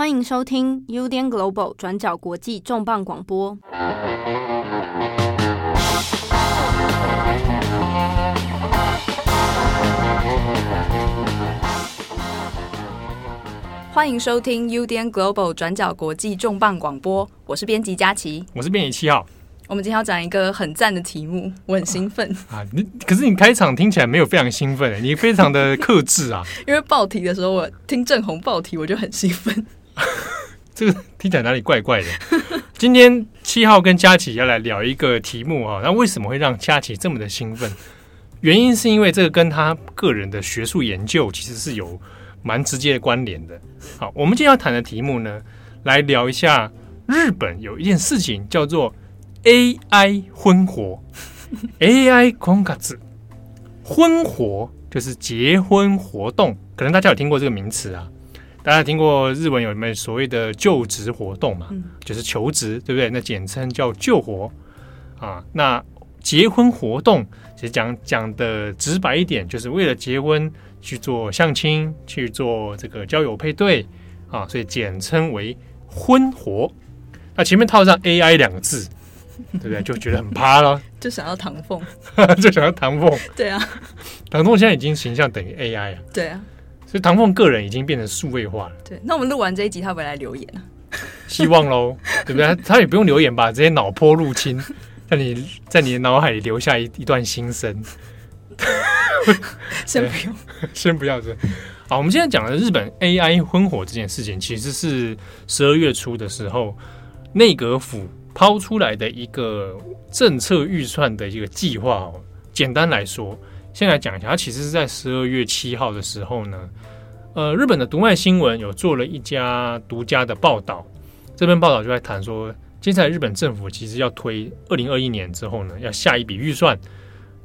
欢迎收听 UDN Global 转角国际重磅广播。欢迎收听 UDN Global 转角国际重磅广播，我是编辑佳琪，我是编辑七号。我们今天要讲一个很赞的题目，我很兴奋啊！你可是你开场听起来没有非常兴奋，你非常的克制啊。因为报题的时候，我听正红报题，我就很兴奋。这个听起来哪里怪怪的？今天七号跟佳琪要来聊一个题目啊，那为什么会让佳琪这么的兴奋？原因是因为这个跟他个人的学术研究其实是有。蛮直接的关联的。好，我们今天要谈的题目呢，来聊一下日本有一件事情叫做 AI 婚活，AI 婚活，婚活就是结婚活动，可能大家有听过这个名词啊。大家听过日文有没有所谓的就职活动嘛？就是求职，对不对？那简称叫就活啊。那结婚活动，其实讲讲的直白一点，就是为了结婚。去做相亲，去做这个交友配对啊，所以简称为婚活。那前面套上 AI 两个字，对不对？就觉得很趴了，就想要唐凤，就想要唐凤。对啊，唐凤现在已经形象等于 AI 啊。对啊，所以唐凤个人已经变成数位化了。对，那我们录完这一集，他会不会来留言啊？希望喽，对不对？他也不用留言吧，直接脑波入侵，在你在你的脑海里留下一一段心声。先不用，先不要这。好，我们现在讲的日本 AI 婚火这件事情，其实是十二月初的时候，内阁府抛出来的一个政策预算的一个计划哦。简单来说，先来讲一下，它其实是在十二月七号的时候呢，呃，日本的读卖新闻有做了一家独家的报道。这篇报道就在谈说，接下来日本政府其实要推二零二一年之后呢，要下一笔预算。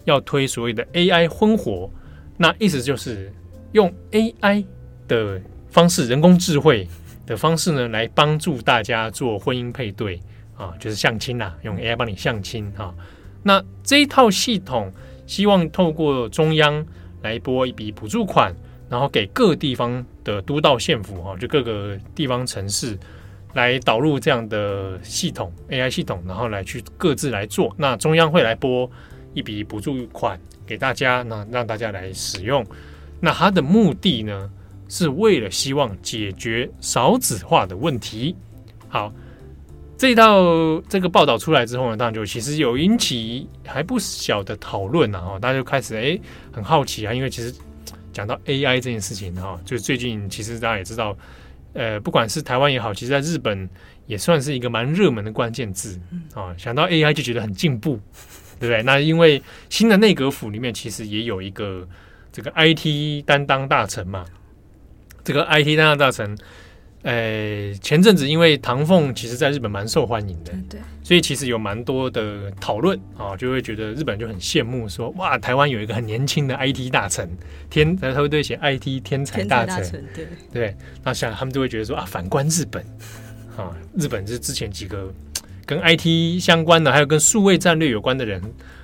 要推所谓的 AI 婚活，那意思就是用 AI 的方式，人工智慧的方式呢，来帮助大家做婚姻配对啊，就是相亲啦，用 AI 帮你相亲哈。那这一套系统，希望透过中央来拨一笔补助款，然后给各地方的都道县府哈，就各个地方城市来导入这样的系统 AI 系统，然后来去各自来做。那中央会来拨。一笔补助款给大家，那让大家来使用。那它的目的呢，是为了希望解决少子化的问题。好，这一道这个报道出来之后呢，当然就其实有引起还不小的讨论啊。哈，大家就开始哎很好奇啊，因为其实讲到 AI 这件事情哈，就最近其实大家也知道，呃，不管是台湾也好，其实在日本也算是一个蛮热门的关键字啊。想到 AI 就觉得很进步。对不对？那因为新的内阁府里面其实也有一个这个 IT 担当大臣嘛，这个 IT 担当大臣，呃，前阵子因为唐凤其实在日本蛮受欢迎的，对，所以其实有蛮多的讨论啊，就会觉得日本就很羡慕说，哇，台湾有一个很年轻的 IT 大臣，天，他会对写 IT 天才大臣，对对，那想他们就会觉得说啊，反观日本啊，日本是之前几个。跟 IT 相关的，还有跟数位战略有关的人，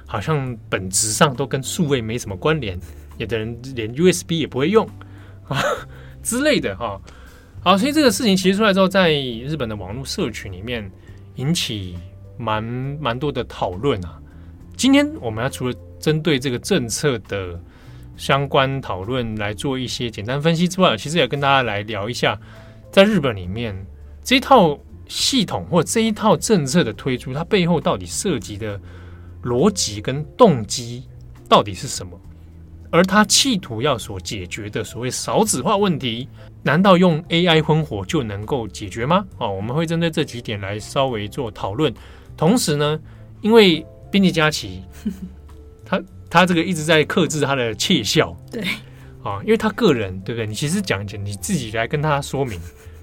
好像本质上都跟数位没什么关联。有的人连 USB 也不会用啊之类的哈。好，所以这个事情其实出来之后，在日本的网络社群里面引起蛮蛮多的讨论啊。今天我们要除了针对这个政策的相关讨论来做一些简单分析之外，其实也跟大家来聊一下，在日本里面这一套。系统或这一套政策的推出，它背后到底涉及的逻辑跟动机到底是什么？而他企图要所解决的所谓少子化问题，难道用 AI 婚火就能够解决吗？哦，我们会针对这几点来稍微做讨论。同时呢，因为编辑佳琪，他他这个一直在克制他的窃笑，对啊，因为他个人对不对？你其实讲讲你自己来跟他说明。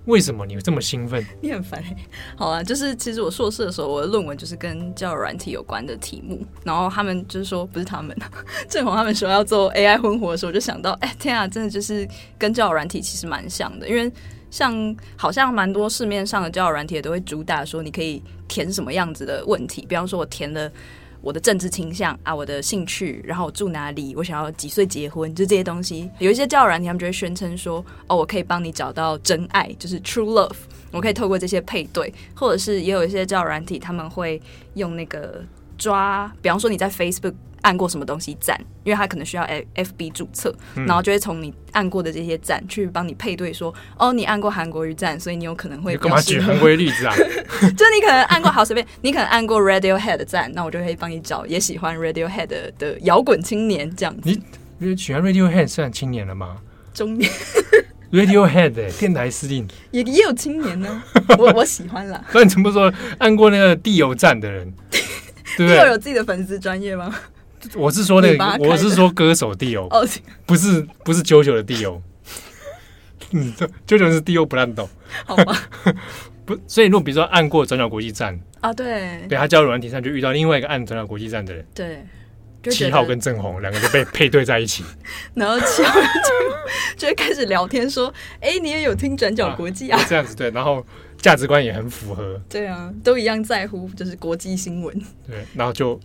为什么你这么兴奋？你很烦、好啊，就是其实我硕士的时候，我的论文就是跟交友软体有关的题目。然后他们就是说，不是他们，正好他们说要做 AI 婚活的时候，我就想到，哎、天啊，真的就是跟交友软体其实蛮像的。因为像好像蛮多市面上的交友软体都会主打说，你可以填什么样子的问题。比方说，我填了我的政治倾向啊，我的兴趣，然后我住哪里，我想要几岁结婚，就这些东西。有一些交友软体，他们就会宣称说，哦，我可以帮你找到真爱，就是 true love，我可以透过这些配对，或者是也有一些交友软体，他们会用那个抓，比方说你在 Facebook。按过什么东西站？因为他可能需要 F F B 注册，嗯、然后就会从你按过的这些站去帮你配对说，说哦，你按过韩国瑜站，所以你有可能会干嘛举韩国瑜例子啊？就你可能按过好随便，你可能按过 Radiohead 的赞，那我就会帮你找也喜欢 Radiohead 的摇滚青年这样子。你你喜欢 Radiohead 算青年了吗？中年 Radiohead 电台司令也也有青年呢，我我喜欢啦。那你怎么说按过那个地油站的人？地友有自己的粉丝专业吗？我是说那个，我是说歌手 Dio，不是不是 JoJo 的 Dio，嗯，JoJo 是 Dio 布兰朵，好吧？不，所以如果比如说按过转角国际站啊，对，对他交友软体上就遇到另外一个按转角国际站的人，对，七号跟郑红两个就被配对在一起，然后七号就就会开始聊天说，哎，你也有听转角国际啊？这样子对，然后价值观也很符合，对啊，都一样在乎就是国际新闻，对，然后就。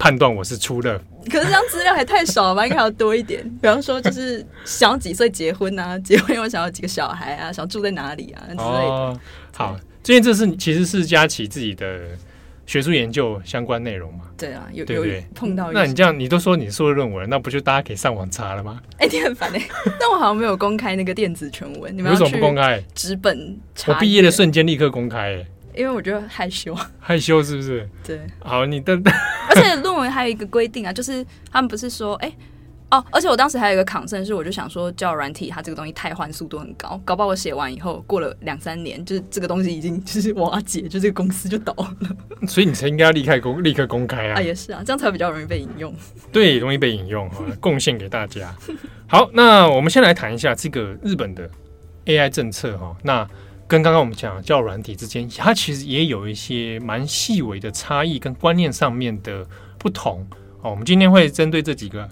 判断我是出了，可是这张资料还太少了吧？应该要多一点。比方说，就是想要几岁结婚啊？结婚又想要几个小孩啊？想住在哪里啊？之类的。哦、好，这件这是其实是佳琪自己的学术研究相关内容嘛？对啊，有对不对？碰到。那你这样，你都说你说论文，那不就大家可以上网查了吗？哎、欸，你很烦哎、欸。但我好像没有公开那个电子全文，你们为什么不公开？纸本。我毕业的瞬间立刻公开、欸。因为我觉得害羞，害羞是不是？对，好，你的，而且论文还有一个规定啊，就是他们不是说，哎、欸，哦，而且我当时还有一个 concern，是我就想说，叫软体它这个东西太换速度很高，搞不好我写完以后过了两三年，就是这个东西已经就是瓦解，就这个公司就倒了。所以你才应该要立刻公立刻公开啊！啊，也是啊，这样才比较容易被引用。对，容易被引用，啊，贡献给大家。好，那我们先来谈一下这个日本的 AI 政策哈，那。跟刚刚我们讲的交友软体之间，它其实也有一些蛮细微的差异跟观念上面的不同哦。我们今天会针对这几个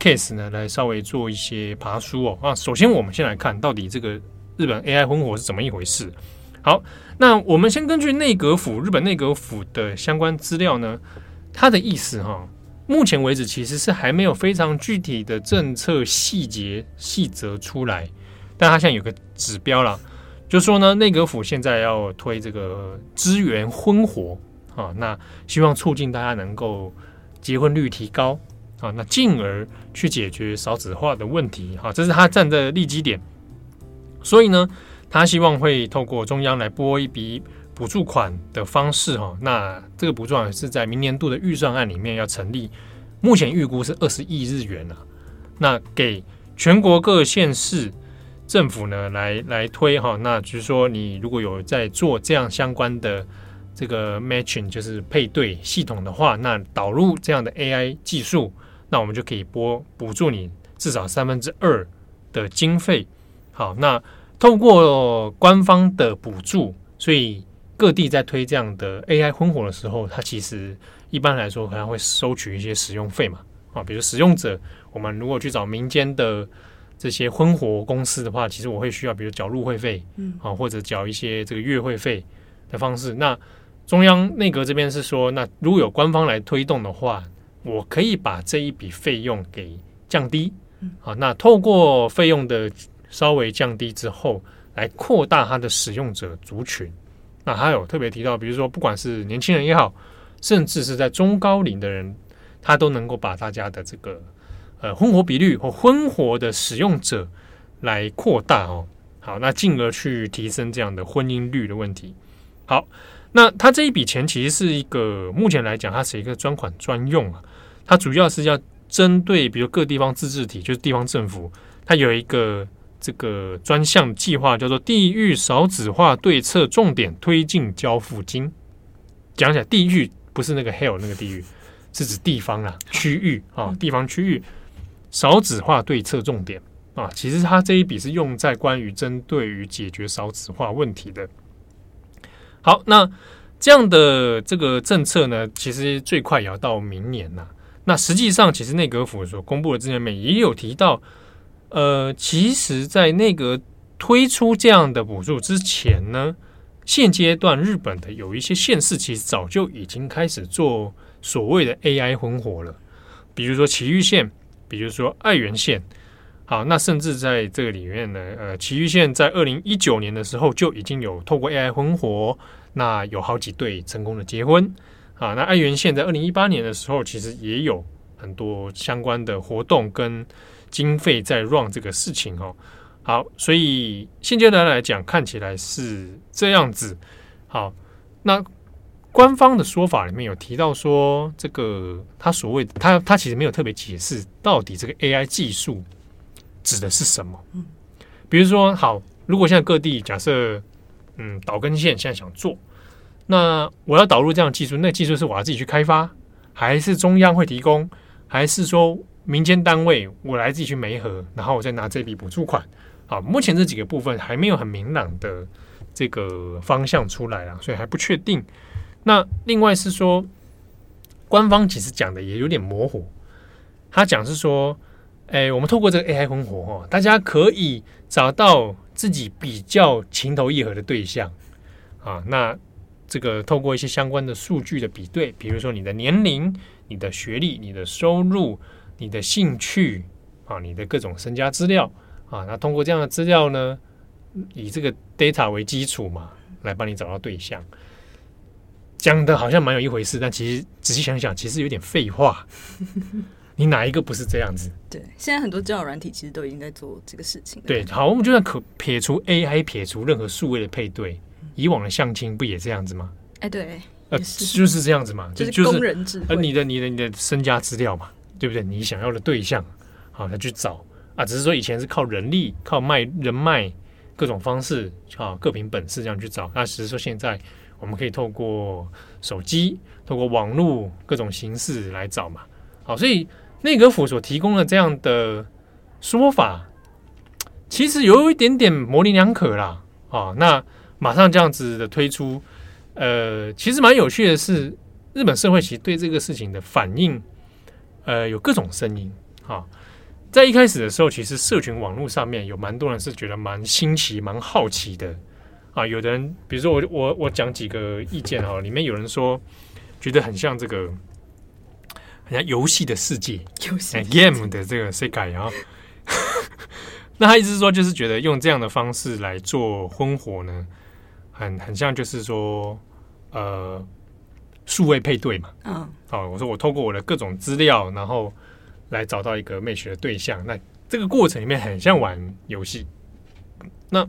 case 呢，来稍微做一些爬梳哦。啊，首先我们先来看到底这个日本 AI 婚火是怎么一回事。好，那我们先根据内阁府日本内阁府的相关资料呢，它的意思哈，目前为止其实是还没有非常具体的政策细节细则出来，但它现在有个指标了。就说呢，内阁府现在要推这个支援婚活啊，那希望促进大家能够结婚率提高啊，那进而去解决少子化的问题哈，这是他站的立基点。所以呢，他希望会透过中央来拨一笔补助款的方式哈，那这个补助款是在明年度的预算案里面要成立，目前预估是二十亿日元啊，那给全国各县市。政府呢，来来推哈，那就是说，你如果有在做这样相关的这个 matching，就是配对系统的话，那导入这样的 AI 技术，那我们就可以拨补助你至少三分之二的经费。好，那透过官方的补助，所以各地在推这样的 AI 婚活的时候，它其实一般来说可能会收取一些使用费嘛。啊，比如使用者，我们如果去找民间的。这些婚活公司的话，其实我会需要，比如缴入会费，嗯，啊，或者缴一些这个月会费的方式。那中央内阁这边是说，那如果有官方来推动的话，我可以把这一笔费用给降低，嗯，啊，那透过费用的稍微降低之后，来扩大它的使用者族群。那还有特别提到，比如说不管是年轻人也好，甚至是在中高龄的人，他都能够把大家的这个。呃，婚活比率或婚活的使用者来扩大哦，好，那进而去提升这样的婚姻率的问题。好，那它这一笔钱其实是一个目前来讲，它是一个专款专用啊，它主要是要针对比如各地方自治体，就是地方政府，它有一个这个专项计划，叫做地域少子化对策重点推进交付金。讲起来，地域不是那个 hell 那个地域，是指地方啊，区域啊，地方区域。少子化对策重点啊，其实它这一笔是用在关于针对于解决少子化问题的。好，那这样的这个政策呢，其实最快也要到明年呐。那实际上，其实内阁府所公布的资料里面也有提到，呃，其实，在内阁推出这样的补助之前呢，现阶段日本的有一些县市其实早就已经开始做所谓的 AI 婚活了，比如说奇玉县，比如说爱媛县。好，那甚至在这个里面呢，呃，奇玉县在二零一九年的时候就已经有透过 AI 婚活，那有好几对成功的结婚。啊，那爱媛县在二零一八年的时候，其实也有很多相关的活动跟经费在 run 这个事情哦。好，所以现阶段来讲，看起来是这样子。好，那官方的说法里面有提到说，这个他所谓的他他其实没有特别解释到底这个 AI 技术。指的是什么？嗯，比如说，好，如果现在各地假设，嗯，岛根县现在想做，那我要导入这样的技术，那技术是我要自己去开发，还是中央会提供，还是说民间单位我来自己去媒合，然后我再拿这笔补助款？好，目前这几个部分还没有很明朗的这个方向出来啊，所以还不确定。那另外是说，官方其实讲的也有点模糊，他讲是说。哎，我们透过这个 AI 婚活哦，大家可以找到自己比较情投意合的对象啊。那这个透过一些相关的数据的比对，比如说你的年龄、你的学历、你的收入、你的兴趣啊、你的各种身家资料啊，那通过这样的资料呢，以这个 data 为基础嘛，来帮你找到对象。讲的好像蛮有一回事，但其实仔细想想，其实有点废话。你哪一个不是这样子？对，现在很多交友软体其实都已经在做这个事情。对，好，我们就算可撇除 AI，撇除任何数位的配对，以往的相亲不也这样子吗？哎，对，呃，就是这样子嘛，就是工人智慧，呃，你的、你的、你的身家资料嘛，对不对？你想要的对象，好，他去找啊，只是说以前是靠人力、靠卖人脉各种方式，啊，各凭本事这样去找。那只是说现在我们可以透过手机、透过网络各种形式来找嘛，好，所以。内阁府所提供的这样的说法，其实有一点点模棱两可啦。啊，那马上这样子的推出，呃，其实蛮有趣的是，日本社会其实对这个事情的反应，呃，有各种声音。啊，在一开始的时候，其实社群网络上面有蛮多人是觉得蛮新奇、蛮好奇的。啊，有的人，比如说我我我讲几个意见哈，里面有人说觉得很像这个。很像游戏的世界，游戏 game 的这个世界啊，那他意思是说，就是觉得用这样的方式来做婚活呢，很很像，就是说，呃，数位配对嘛。嗯，好，我说我透过我的各种资料，然后来找到一个 match 的对象，那这个过程里面很像玩游戏。那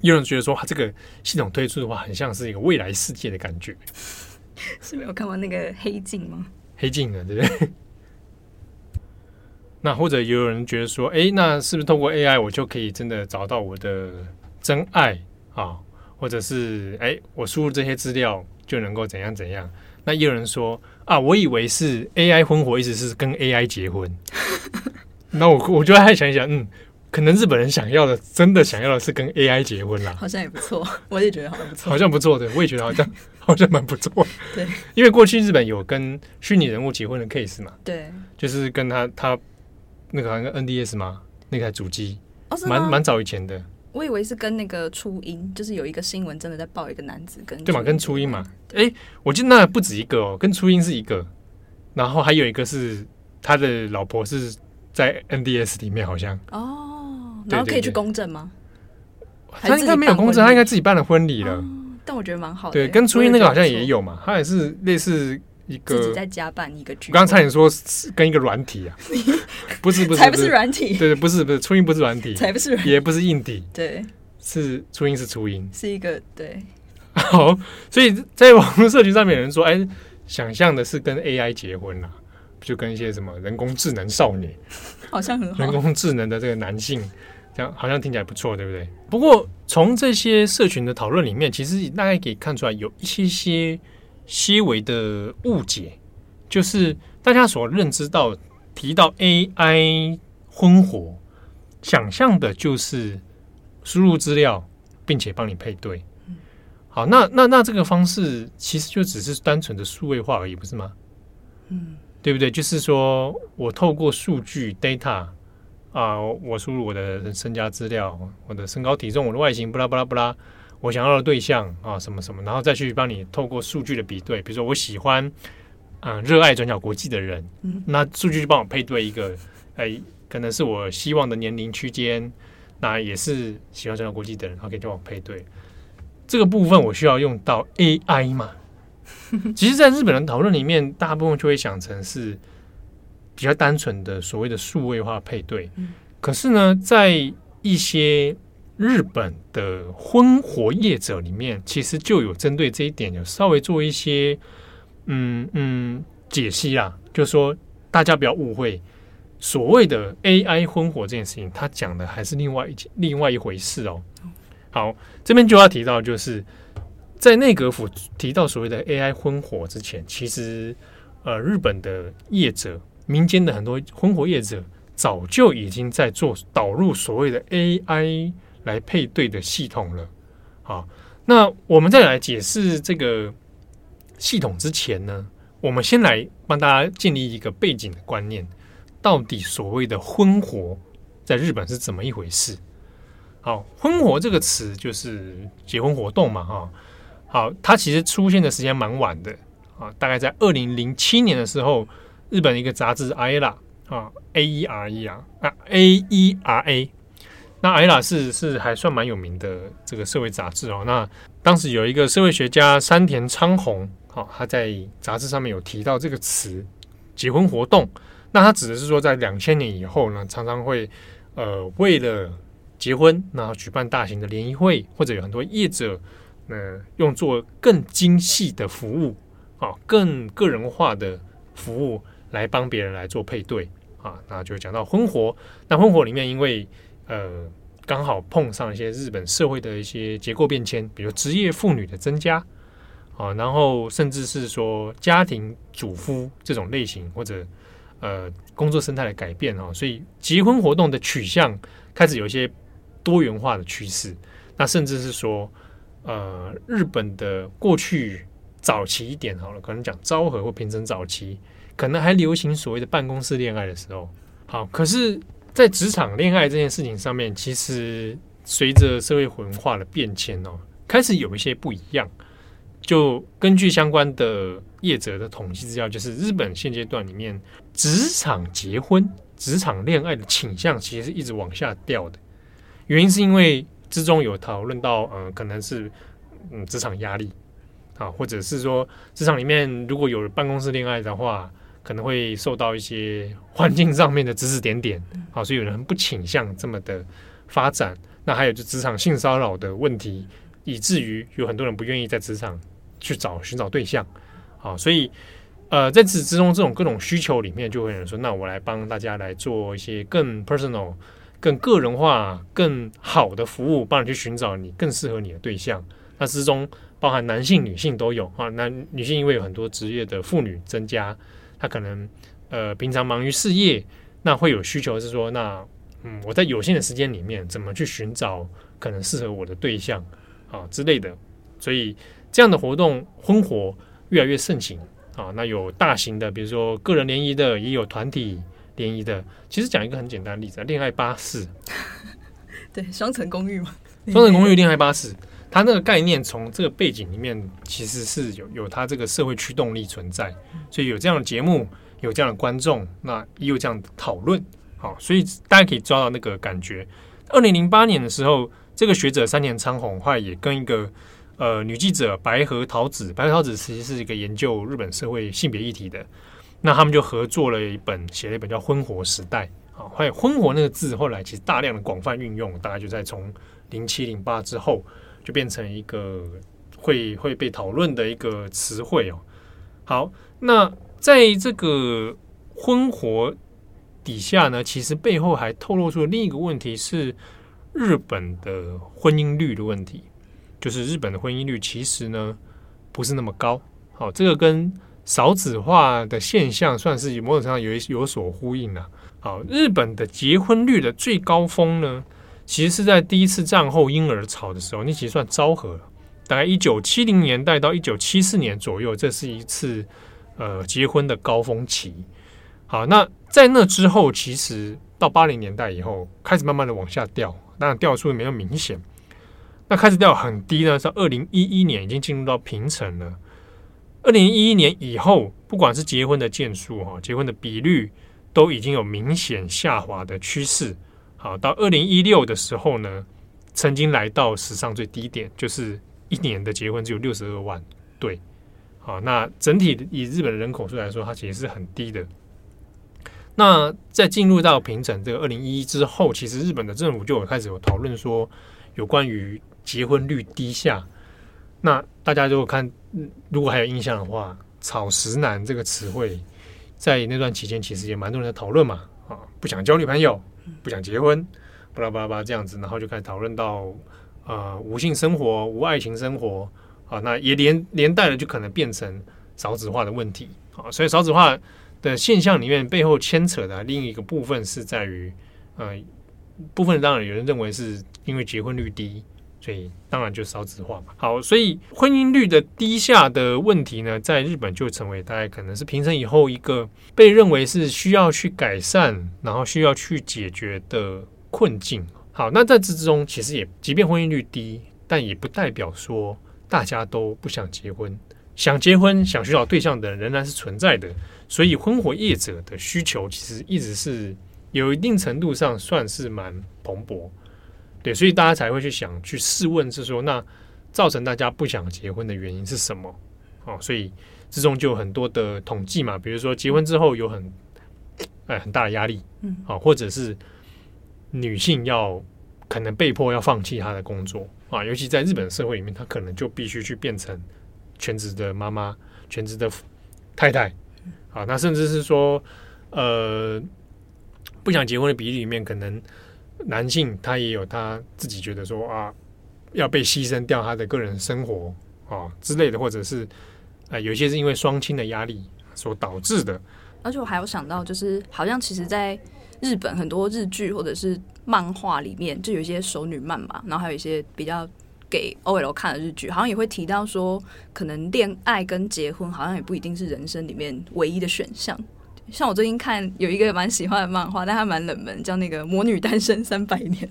有人觉得说，他这个系统推出的话，很像是一个未来世界的感觉。是没有看过那个黑镜吗？黑镜啊，对不对？那或者也有人觉得说，哎，那是不是通过 AI 我就可以真的找到我的真爱啊？或者是哎，我输入这些资料就能够怎样怎样？那也有人说啊，我以为是 AI 婚活，意思是跟 AI 结婚。那我我就还想一想，嗯。可能日本人想要的，真的想要的是跟 AI 结婚啦，好像也不错，我也觉得好像不错，好像不错的，我也觉得好像 好像蛮不错。对，因为过去日本有跟虚拟人物结婚的 case 嘛，对，就是跟他他那个好像 NDS 嘛，那台主机，哦，蛮蛮早以前的。我以为是跟那个初音，就是有一个新闻真的在报一个男子跟对嘛，跟初音嘛，哎、欸，我记得那不止一个哦，跟初音是一个，然后还有一个是他的老婆是在 NDS 里面，好像。哦。然后可以去公证吗？他应该没有公证，他应该自己办了婚礼了。哦、但我觉得蛮好的。对，跟初音那个好像也有嘛，他也是类似一个自己在家办一个局。我刚刚差点说跟一个软体啊，不是不是，才不是软体。对对，不是不是，初音不是软体，才不是，也不是硬体。对，是初音是初音，是一个对。好，所以在网络社群上面有人说，哎，想象的是跟 AI 结婚啦，就跟一些什么人工智能少女，好像很好，人工智能的这个男性。这样好像听起来不错，对不对？不过从这些社群的讨论里面，其实大概可以看出来有一些些些微的误解，就是大家所认知到提到 AI 婚活，想象的就是输入资料，并且帮你配对。好，那那那这个方式其实就只是单纯的数位化而已，不是吗？嗯，对不对？就是说我透过数据 data。啊，我输入我的身家资料，我的身高体重，我的外形，不拉不拉不拉，我想要的对象啊，什么什么，然后再去帮你透过数据的比对，比如说我喜欢嗯热爱转角国际的人，嗯，那数据就帮我配对一个，哎，可能是我希望的年龄区间，那也是喜欢转角国际的人，然后可以帮我配对。这个部分我需要用到 AI 嘛？其实，在日本人讨论里面，大部分就会想成是比较单纯的所谓的数位化配对。可是呢，在一些日本的婚活业者里面，其实就有针对这一点，有稍微做一些嗯嗯解析啦。就是说，大家不要误会，所谓的 AI 婚活这件事情，他讲的还是另外一件另外一回事哦。好，这边就要提到，就是在内阁府提到所谓的 AI 婚活之前，其实呃，日本的业者、民间的很多婚活业者早就已经在做导入所谓的 AI 来配对的系统了。好，那我们再来解释这个系统之前呢，我们先来帮大家建立一个背景的观念，到底所谓的婚活在日本是怎么一回事？好，婚活这个词就是结婚活动嘛，哈。好，它其实出现的时间蛮晚的啊，大概在二零零七年的时候，日本一个杂志 aera 啊，A E R E 啊，啊 A E R A，那 aera 是是还算蛮有名的这个社会杂志哦。那当时有一个社会学家山田昌宏，好，他在杂志上面有提到这个词结婚活动，那他指的是说在两千年以后呢，常常会呃为了结婚，然后举办大型的联谊会，或者有很多业者，呃，用做更精细的服务啊，更个人化的服务来帮别人来做配对啊，那就讲到婚活。那婚活里面，因为呃刚好碰上一些日本社会的一些结构变迁，比如职业妇女的增加啊，然后甚至是说家庭主夫这种类型，或者呃工作生态的改变啊，所以结婚活动的取向开始有一些。多元化的趋势，那甚至是说，呃，日本的过去早期一点好了，可能讲昭和或平成早期，可能还流行所谓的办公室恋爱的时候，好，可是，在职场恋爱这件事情上面，其实随着社会文化的变迁哦，开始有一些不一样。就根据相关的业者的统计资料，就是日本现阶段里面，职场结婚、职场恋爱的倾向，其实是一直往下掉的。原因是因为之中有讨论到，呃，可能是嗯职场压力啊，或者是说职场里面如果有办公室恋爱的话，可能会受到一些环境上面的指指点点，好，所以有人不倾向这么的发展。那还有就职场性骚扰的问题，以至于有很多人不愿意在职场去找寻找对象，好，所以呃在此之中这种各种需求里面，就会有人说，那我来帮大家来做一些更 personal。更个人化、更好的服务，帮你去寻找你更适合你的对象。那之中包含男性、女性都有啊。那女性因为有很多职业的妇女增加，她可能呃平常忙于事业，那会有需求是说，那嗯我在有限的时间里面怎么去寻找可能适合我的对象啊之类的。所以这样的活动婚活越来越盛行啊。那有大型的，比如说个人联谊的，也有团体。联谊的，其实讲一个很简单的例子啊，恋爱巴士，对，双层公寓嘛，双层公寓恋爱巴士，它那个概念从这个背景里面其实是有有它这个社会驱动力存在，所以有这样的节目，有这样的观众，那也有这样的讨论，好，所以大家可以抓到那个感觉。二零零八年的时候，这个学者山田昌宏后来也跟一个呃女记者白河桃子，白河桃子其实是一个研究日本社会性别议题的。那他们就合作了一本，写了一本叫《婚活时代》啊。还有“婚活”那个字，后来其实大量的广泛运用，大概就在从零七零八之后，就变成一个会会被讨论的一个词汇哦。好，那在这个婚活底下呢，其实背后还透露出另一个问题是日本的婚姻率的问题，就是日本的婚姻率其实呢不是那么高。好，这个跟少子化的现象算是某种程度上有有所呼应了。好，日本的结婚率的最高峰呢，其实是在第一次战后婴儿潮的时候，那其实算昭和，大概一九七零年代到一九七四年左右，这是一次呃结婚的高峰期。好，那在那之后，其实到八零年代以后，开始慢慢的往下掉，当然掉的速没有明显。那开始掉很低呢，在二零一一年已经进入到平成了。二零一一年以后，不管是结婚的件数哈，结婚的比率都已经有明显下滑的趋势。好，到二零一六的时候呢，曾经来到史上最低点，就是一年的结婚只有六十二万对。好，那整体以日本的人口数来说，它其实是很低的。那在进入到平成这个二零一一之后，其实日本的政府就有开始有讨论说，有关于结婚率低下。那大家就看，如果还有印象的话，“草食男”这个词汇，在那段期间其实也蛮多人在讨论嘛。啊，不想交女朋友。不想结婚，巴拉巴拉巴拉这样子，然后就开始讨论到呃无性生活、无爱情生活啊，那也连连带了就可能变成少子化的问题啊。所以少子化的现象里面背后牵扯的另一个部分是在于呃部分当然有人认为是因为结婚率低，所以当然就少子化嘛。好，所以婚姻率的低下的问题呢，在日本就成为大概可能是平成以后一个被认为是需要去改善，然后需要去解决的困境。好，那在这之中，其实也即便婚姻率低，但也不代表说大家都不想结婚，想结婚、想寻找对象的人仍然是存在的。所以，婚活业者的需求其实一直是有一定程度上算是蛮蓬勃。对，所以大家才会去想去试问，是说那造成大家不想结婚的原因是什么？哦，所以之中就有很多的统计嘛，比如说结婚之后有很哎很大的压力，嗯，啊，或者是女性要可能被迫要放弃她的工作啊，尤其在日本社会里面，她可能就必须去变成全职的妈妈、全职的太太，啊，那甚至是说呃不想结婚的比例里面可能。男性他也有他自己觉得说啊，要被牺牲掉他的个人生活啊之类的，或者是啊、呃，有些是因为双亲的压力所导致的。而且我还有想到，就是好像其实在日本很多日剧或者是漫画里面，就有一些熟女漫嘛，然后还有一些比较给 OL 看的日剧，好像也会提到说，可能恋爱跟结婚好像也不一定是人生里面唯一的选项。像我最近看有一个蛮喜欢的漫画，但它蛮冷门，叫那个《魔女单身三百年》。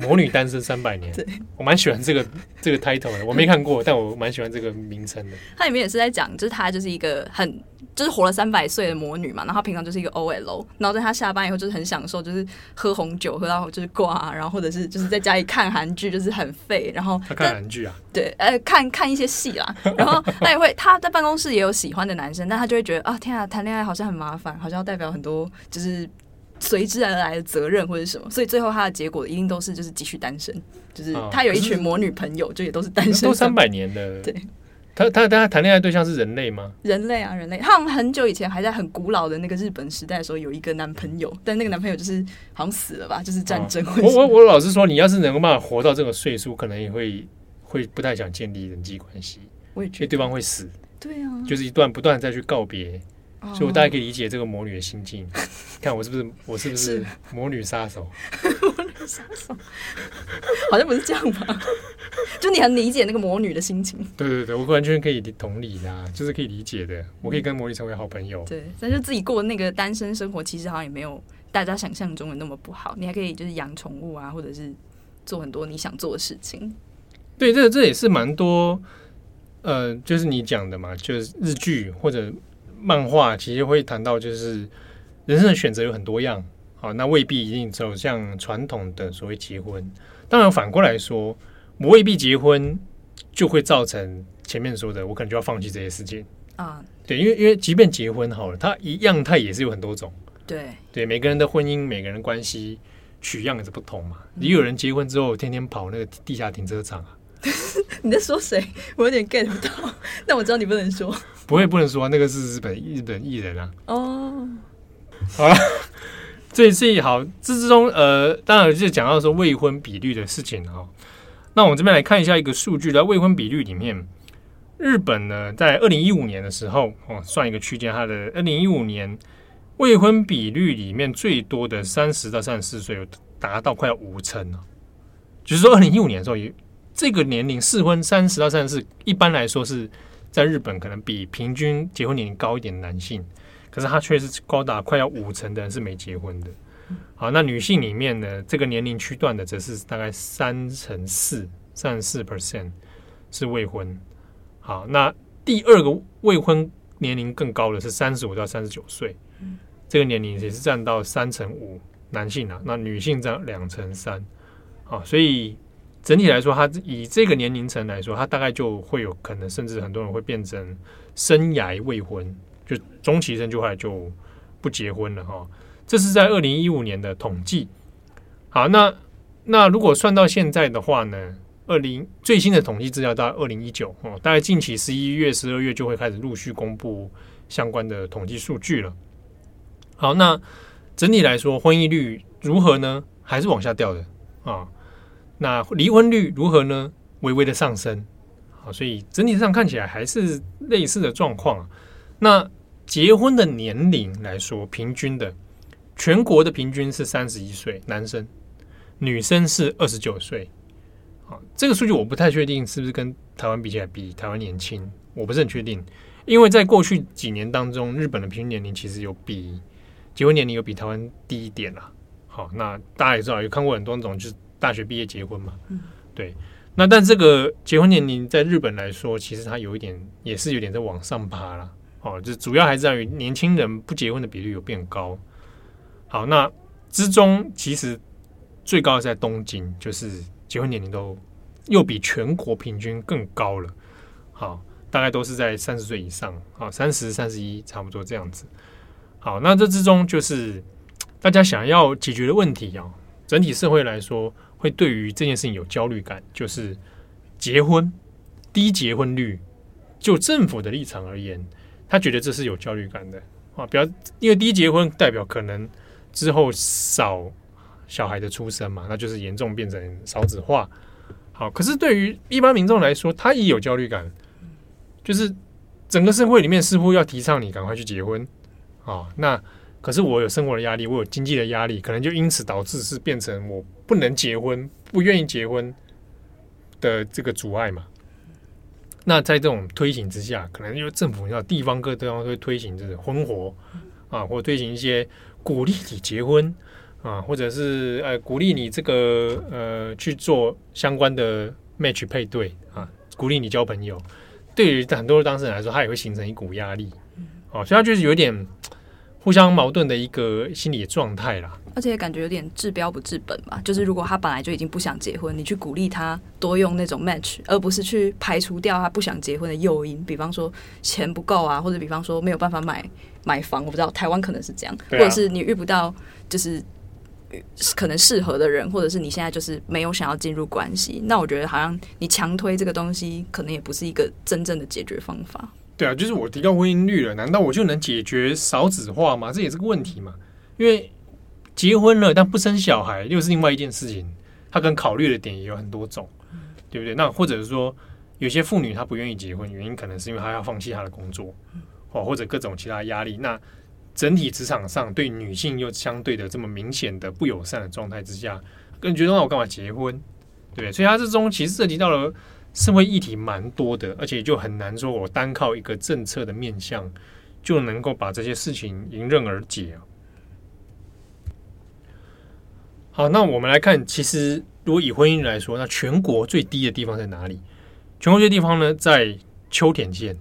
魔女单身三百年，对，我蛮喜欢这个这个 title 的，我没看过，但我蛮喜欢这个名称的。它里面也是在讲，就是她就是一个很。就是活了三百岁的魔女嘛，然后她平常就是一个 OL，然后在她下班以后就是很享受，就是喝红酒喝到就是挂，然后或者是就是在家里看韩剧，就是很废。然后她看韩剧啊？对，呃，看看一些戏啦。然后她也会，她在办公室也有喜欢的男生，但她就会觉得啊，天啊，谈恋爱好像很麻烦，好像要代表很多就是随之而来的责任或者什么，所以最后他的结果一定都是就是继续单身，就是他有一群魔女朋友，就也都是单身，都三百年的，对。他他他谈恋爱对象是人类吗？人类啊，人类。他好像很久以前还在很古老的那个日本时代的时候，有一个男朋友，但那个男朋友就是好像死了吧，就是战争。我我我老实说，你要是能够办法活到这个岁数，可能也会会不太想建立人际关系。我也觉得对方会死。对啊，就是一段不断再去告别。所以，我大概可以理解这个魔女的心境。看我是不是，我是不是魔女杀手？魔女杀手，好像不是这样吧？就你很理解那个魔女的心情。对对对，我完全可以同理的，就是可以理解的。我可以跟魔女成为好朋友。对，但是自己过那个单身生活，其实好像也没有大家想象中的那么不好。你还可以就是养宠物啊，或者是做很多你想做的事情。对，这这也是蛮多，呃，就是你讲的嘛，就是日剧或者。漫画其实会谈到，就是人生的选择有很多样，好，那未必一定走向传统的所谓结婚。当然反过来说，我未必结婚就会造成前面说的，我可能就要放弃这些事情啊。对，因为因为即便结婚好了，它一样态也是有很多种。对对，每个人的婚姻，每个人的关系取样也是不同嘛。也有人结婚之后天天跑那个地下停车场啊。你在说谁？我有点 get 不到。但我知道你不能说，不会不能说，那个是日本日本艺人啊。哦，好了，这一次好，这之中呃，当然就讲到说未婚比率的事情哈。那我们这边来看一下一个数据，在未婚比率里面，日本呢在二零一五年的时候哦，算一个区间，它的二零一五年未婚比率里面最多的三十到三十四岁有达到快要五成了，就是说二零一五年的时候也。这个年龄适婚三十到三十四，一般来说是在日本可能比平均结婚年龄高一点的男性，可是他却是高达快要五成的人是没结婚的。好，那女性里面呢，这个年龄区段的则是大概三成四，三十四 percent 是未婚。好，那第二个未婚年龄更高的是三十五到三十九岁，这个年龄也是占到三成五男性啊，那女性占两成三，好，所以整体来说，他以这个年龄层来说，他大概就会有可能，甚至很多人会变成生涯未婚，就终其生就后来就不结婚了哈。这是在二零一五年的统计。好，那那如果算到现在的话呢？二零最新的统计资料到二零一九哦，大概近期十一月、十二月就会开始陆续公布相关的统计数据了。好，那整体来说，婚姻率如何呢？还是往下掉的啊？那离婚率如何呢？微微的上升。好，所以整体上看起来还是类似的状况。那结婚的年龄来说，平均的全国的平均是三十一岁，男生，女生是二十九岁。好，这个数据我不太确定是不是跟台湾比起来比台湾年轻，我不是很确定，因为在过去几年当中，日本的平均年龄其实有比结婚年龄有比台湾低一点啦。好，那大家也知道，有看过很多种，就是大学毕业结婚嘛。对。那但这个结婚年龄在日本来说，其实它有一点也是有点在往上爬了。哦，就主要还是在于年轻人不结婚的比率有变高。好，那之中其实最高是在东京，就是。结婚年龄都又比全国平均更高了，好，大概都是在三十岁以上，好，三十、三十一，差不多这样子。好，那这之中就是大家想要解决的问题啊，整体社会来说，会对于这件事情有焦虑感，就是结婚低结婚率，就政府的立场而言，他觉得这是有焦虑感的啊，比较因为低结婚代表可能之后少。小孩的出生嘛，那就是严重变成少子化。好，可是对于一般民众来说，他也有焦虑感，就是整个社会里面似乎要提倡你赶快去结婚啊。那可是我有生活的压力，我有经济的压力，可能就因此导致是变成我不能结婚、不愿意结婚的这个阻碍嘛。那在这种推行之下，可能因为政府要地方各地方会推行这个婚活啊，或推行一些鼓励你结婚。啊，或者是呃鼓励你这个呃去做相关的 match 配对啊，鼓励你交朋友，对于很多当事人来说，他也会形成一股压力，哦、啊，所以他就是有点互相矛盾的一个心理状态啦。而且感觉有点治标不治本吧，就是如果他本来就已经不想结婚，你去鼓励他多用那种 match，而不是去排除掉他不想结婚的诱因，比方说钱不够啊，或者比方说没有办法买买房，我不知道台湾可能是这样，或者是你遇不到就是。可能适合的人，或者是你现在就是没有想要进入关系，那我觉得好像你强推这个东西，可能也不是一个真正的解决方法。对啊，就是我提高婚姻率了，难道我就能解决少子化吗？这也是个问题嘛。因为结婚了但不生小孩又是另外一件事情，他跟考虑的点也有很多种，对不对？那或者是说，有些妇女她不愿意结婚，原因可能是因为她要放弃她的工作，哦，或者各种其他压力。那整体职场上对女性又相对的这么明显的不友善的状态之下，个人觉得那我干嘛结婚？对？所以他这中其实涉及到了社会议题蛮多的，而且就很难说我单靠一个政策的面向就能够把这些事情迎刃而解啊。好，那我们来看，其实如果以婚姻来说，那全国最低的地方在哪里？全国最低地方呢，在秋田县。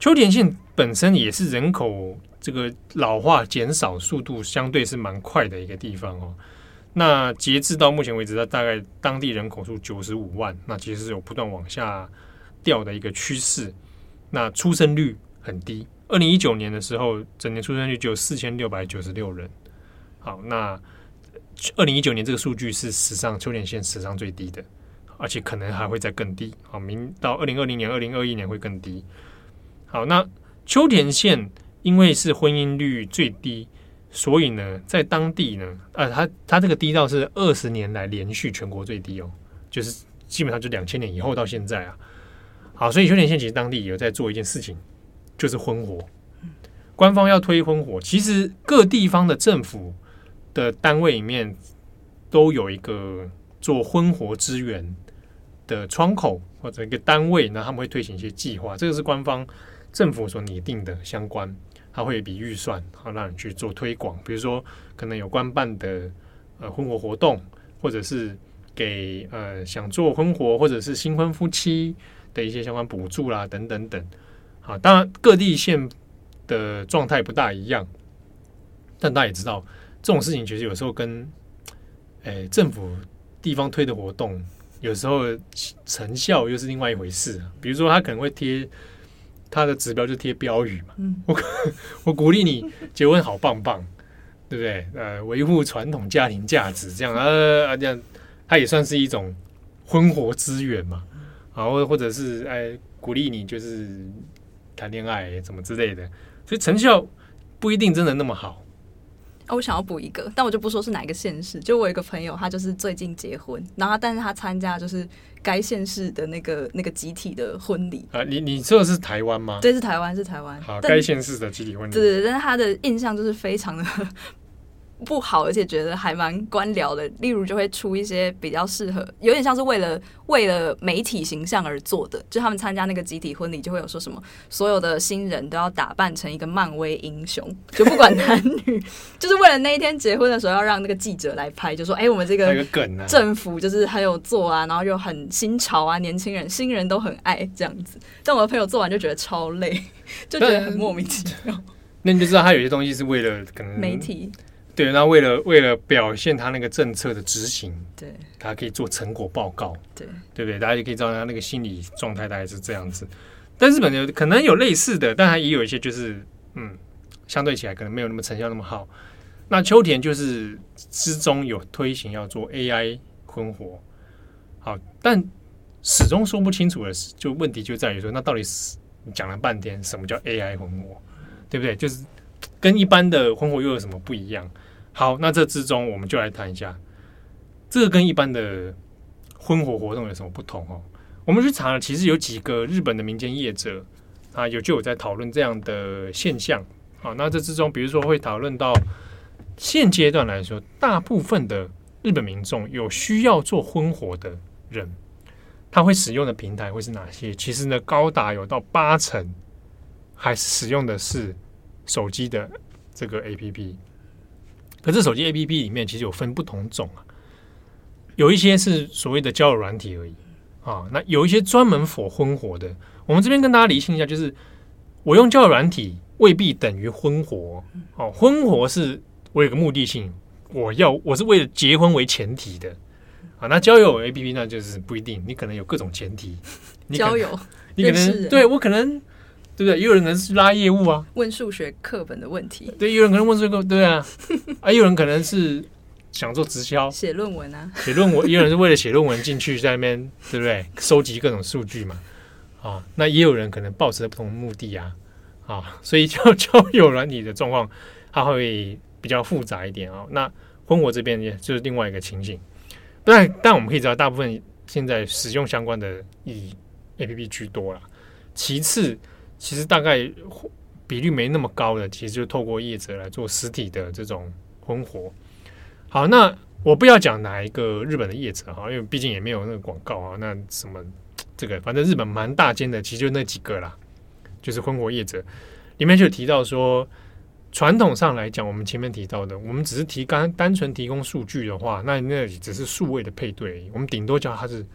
秋田县本身也是人口。这个老化减少速度相对是蛮快的一个地方哦。那截至到目前为止，它大概当地人口数九十五万，那其实是有不断往下掉的一个趋势。那出生率很低，二零一九年的时候，整年出生率只有四千六百九十六人。好，那二零一九年这个数据是史上秋田县史上最低的，而且可能还会再更低。好，明到二零二零年、二零二一年会更低。好，那秋田县。因为是婚姻率最低，所以呢，在当地呢，啊，它它这个低到是二十年来连续全国最低哦，就是基本上就两千年以后到现在啊。好，所以秋田县其实当地有在做一件事情，就是婚活。官方要推婚活，其实各地方的政府的单位里面都有一个做婚活资源的窗口或者一个单位，那他们会推行一些计划，这个是官方政府所拟定的相关。他会有一笔预算，好让你去做推广，比如说可能有官办的呃婚活活动，或者是给呃想做婚活或者是新婚夫妻的一些相关补助啦，等等等。好，当然各地县的状态不大一样，但大家也知道，这种事情其实有时候跟，诶政府地方推的活动，有时候成效又是另外一回事。比如说，他可能会贴他的指标，就贴标语嘛。嗯，我 我鼓励你结婚好棒棒，对不对？呃，维护传统家庭价值，这样啊这样，它也算是一种婚活资源嘛。啊，或或者是哎，鼓励你就是谈恋爱什么之类的，所以成效不一定真的那么好。我想要补一个，但我就不说是哪一个县市。就我有一个朋友，他就是最近结婚，然后但是他参加就是该县市的那个那个集体的婚礼啊。你你说的是台湾吗？对，是台湾，是台湾。好，该县市的集体婚礼。对对，但是他的印象就是非常的。不好，而且觉得还蛮官僚的。例如，就会出一些比较适合，有点像是为了为了媒体形象而做的。就他们参加那个集体婚礼，就会有说什么，所有的新人都要打扮成一个漫威英雄，就不管男女，就是为了那一天结婚的时候要让那个记者来拍，就说：“哎、欸，我们这个 政府就是很有做啊，然后又很新潮啊，年轻人新人都很爱这样子。”但我的朋友做完就觉得超累，就觉得很莫名其妙。那你就知道他有些东西是为了可能媒体。对，那为了为了表现他那个政策的执行，对，他可以做成果报告，对，对不对？大家就可以知道他那个心理状态大概是这样子。但日本有可能有类似的，但他也有一些就是，嗯，相对起来可能没有那么成效那么好。那秋田就是之中有推行要做 AI 婚活，好，但始终说不清楚的是，就问题就在于说，那到底是你讲了半天，什么叫 AI 婚活，对不对？就是跟一般的婚活又有什么不一样？好，那这之中我们就来谈一下，这个跟一般的婚活活动有什么不同哦？我们去查了，其实有几个日本的民间业者啊，有就有在讨论这样的现象。好，那这之中，比如说会讨论到现阶段来说，大部分的日本民众有需要做婚活的人，他会使用的平台会是哪些？其实呢，高达有到八成还使用的是手机的这个 APP。可是手机 APP 里面其实有分不同种啊，有一些是所谓的交友软体而已啊，那有一些专门 for 婚活的。我们这边跟大家厘清一下，就是我用交友软体未必等于婚活哦，婚活是我有个目的性，我要我是为了结婚为前提的啊。那交友 APP 那就是不一定，你可能有各种前提，你交友，你可能对我可能。对不对？也有人可能是拉业务啊，问数学课本的问题。对，有人可能问这个，对啊，啊，有人可能是想做直销，写论文啊，写论文，也有人是为了写论文进去在那边，对不对？收集各种数据嘛，啊，那也有人可能抱持不同的目的啊，啊，所以交交友软体的状况，它会比较复杂一点啊。那婚活这边也就是另外一个情形，但但我们可以知道，大部分现在使用相关的以 APP 居多了，其次。其实大概比率没那么高的，其实就透过业者来做实体的这种婚活。好，那我不要讲哪一个日本的业者哈，因为毕竟也没有那个广告啊。那什么这个，反正日本蛮大间的，其实就那几个啦，就是婚活业者里面就提到说，传统上来讲，我们前面提到的，我们只是提单单纯提供数据的话，那那只是数位的配对，我们顶多叫它是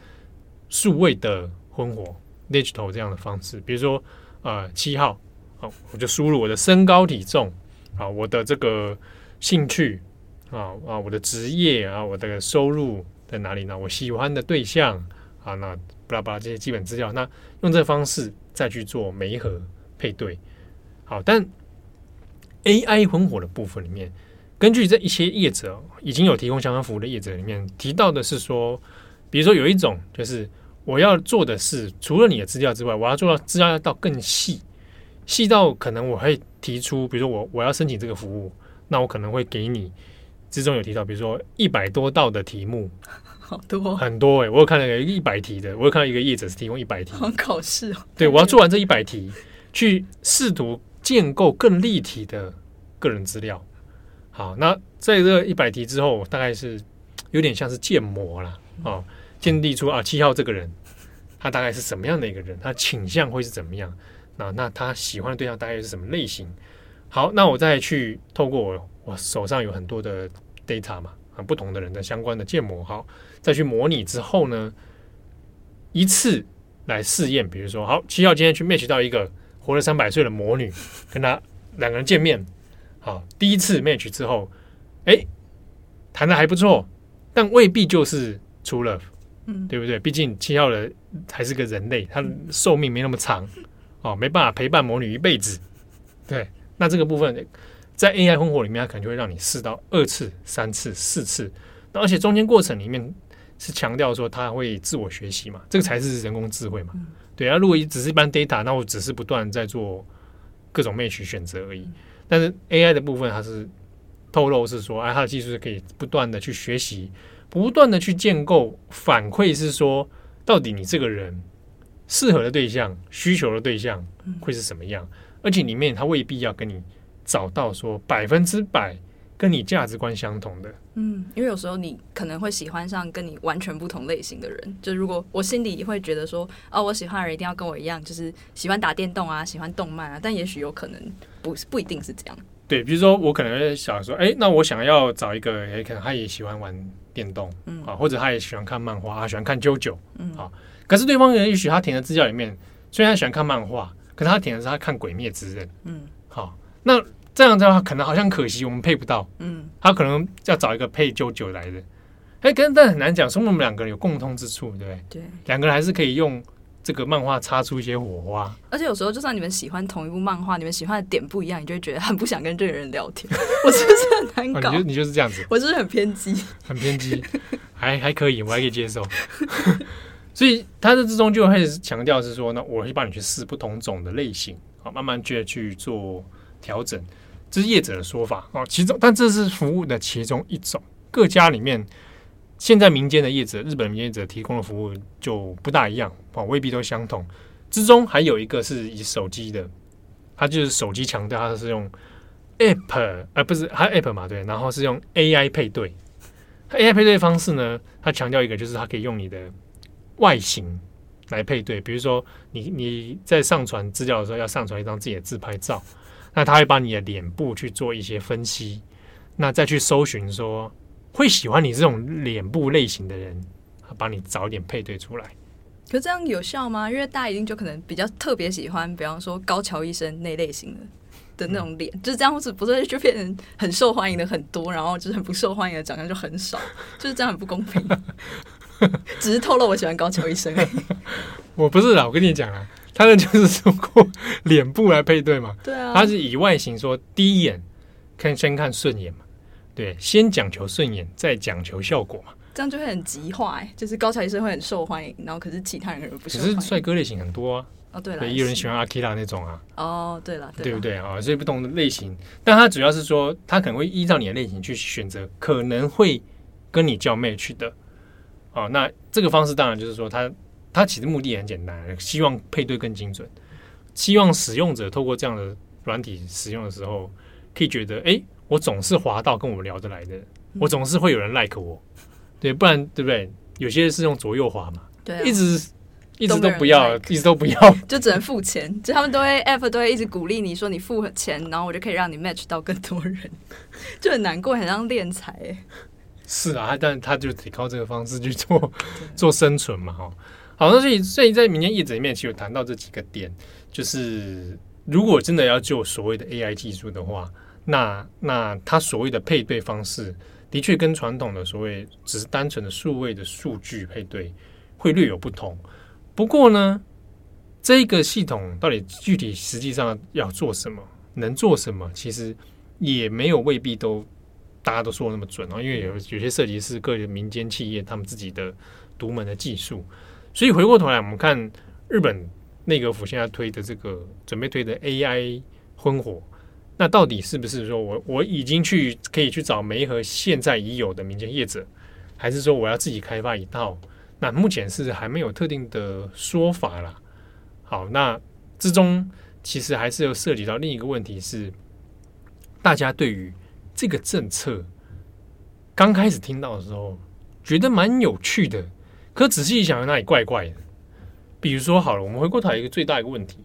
数位的婚活 digital 这样的方式，比如说。啊，七号，好，我就输入我的身高体重，啊，我的这个兴趣，啊啊，我的职业啊，我的收入在哪里呢？我喜欢的对象，啊，那巴拉巴拉这些基本资料，那用这方式再去做媒合配对，好，但 AI 混火的部分里面，根据这一些业者已经有提供相关服务的业者里面提到的是说，比如说有一种就是。我要做的是，除了你的资料之外，我要做到资料要到更细，细到可能我会提出，比如说我我要申请这个服务，那我可能会给你之中有提到，比如说一百多道的题目，好多很多哎、欸，我有看到一个一百题的，我有看到一个业者是提供一百题，好考试哦。对，我要做完这一百题，去试图建构更立体的个人资料。好，那在这一百题之后，大概是有点像是建模了哦。建立出啊，七号这个人，他大概是什么样的一个人？他倾向会是怎么样？那那他喜欢的对象大概是什么类型？好，那我再去透过我我手上有很多的 data 嘛，很不同的人的相关的建模，好，再去模拟之后呢，一次来试验。比如说，好，七号今天去 match 到一个活了三百岁的魔女，跟他两个人见面，好，第一次 match 之后，哎，谈的还不错，但未必就是 true love，嗯，对不对？毕竟七号的还是个人类，他寿命没那么长，哦，没办法陪伴魔女一辈子，对。那这个部分在 AI 婚火里面，它可能就会让你试到二次、三次、四次，那而且中间过程里面是强调说它会自我学习嘛，这个才是人工智慧嘛。对啊，如果只是一般 data，那我只是不断在做各种 match 选择而已。但是 AI 的部分，它是透露是说，哎，它的技术是可以不断的去学习，不断的去建构反馈，是说到底你这个人适合的对象、需求的对象会是什么样。而且里面他未必要跟你找到说百分之百跟你价值观相同的，嗯，因为有时候你可能会喜欢上跟你完全不同类型的人。就如果我心里会觉得说，哦，我喜欢的人一定要跟我一样，就是喜欢打电动啊，喜欢动漫啊，但也许有可能不不一定是这样。对，比如说我可能想说，哎，那我想要找一个，哎，可能他也喜欢玩电动，嗯，啊，或者他也喜欢看漫画，他喜欢看 JoJo，嗯，啊，可是对方人也许他填的资料里面，虽然他喜欢看漫画。可是他填的是他看《鬼灭之刃》，嗯，好，那这样子的话，可能好像可惜我们配不到，嗯，他可能要找一个配九九来的，哎，跟但很难讲，说我们两个人有共通之处，对不对？对，两个人还是可以用这个漫画擦出一些火花。而且有时候，就算你们喜欢同一部漫画，你们喜欢的点不一样，你就会觉得很不想跟这个人聊天。我是不是很难搞？啊、你就你就是这样子，我是不是很偏激？很偏激，还还可以，我还可以接受。所以他这之中就会强调是说，那我会帮你去试不同种的类型，好，慢慢去去做调整，这是业者的说法哦。其中，但这是服务的其中一种。各家里面，现在民间的业者，日本民间业者提供的服务就不大一样哦，未必都相同。之中还有一个是以手机的，它就是手机强调它是用 App，而不是它 App 嘛，对，然后是用 AI 配对。AI 配对方式呢，它强调一个就是它可以用你的。外形来配对，比如说你你在上传资料的时候，要上传一张自己的自拍照，那他会把你的脸部去做一些分析，那再去搜寻说会喜欢你这种脸部类型的人，帮你早点配对出来。可这样有效吗？因为大家一定就可能比较特别喜欢，比方说高桥医生那类型的的那种脸，嗯、就是这样子，不是就变成很受欢迎的很多，然后就是很不受欢迎的长相就很少，就是这样很不公平。只是透露我喜欢高桥医生而已。我不是啦，我跟你讲啊，他的就是通过脸部来配对嘛。对啊，他是以外形说第一眼看先看顺眼嘛，对，先讲求顺眼，再讲求效果嘛。这样就会很极化，哎，就是高桥医生会很受欢迎，然后可是其他人不受欢迎。可是帅哥类型很多啊。哦，对了，也有人喜欢阿基拉那种啊。哦，对了，对不对啊？所以不同的类型，但他主要是说，他可能会依照你的类型去选择，可能会跟你叫 match 的。哦，那这个方式当然就是说他，他他其实目的也很简单，希望配对更精准，希望使用者透过这样的软体使用的时候，可以觉得，哎，我总是滑到跟我聊得来的，我总是会有人 like 我，对，不然对不对？有些是用左右滑嘛，对、啊，一直一直都不要一直都不要，就只能付钱，就他们都会 app 都会一直鼓励你说你付钱，然后我就可以让你 match 到更多人，就很难过，很像敛财哎。是啊，但他就得靠这个方式去做 做生存嘛，哈。好，那所以所以在明天叶子里面，其实有谈到这几个点，就是如果真的要就所谓的 AI 技术的话，那那他所谓的配对方式，的确跟传统的所谓只是单纯的数位的数据配对会略有不同。不过呢，这个系统到底具体实际上要做什么，能做什么，其实也没有未必都。大家都说的那么准哦，因为有有些设计师、各个民间企业他们自己的独门的技术，所以回过头来，我们看日本内阁府现在推的这个准备推的 AI 婚火，那到底是不是说我我已经去可以去找梅和现在已有的民间业者，还是说我要自己开发一套？那目前是还没有特定的说法啦。好，那之中其实还是有涉及到另一个问题是，大家对于这个政策刚开始听到的时候，觉得蛮有趣的。可仔细一想，那里怪怪的。比如说，好了，我们回过头一个最大一个问题：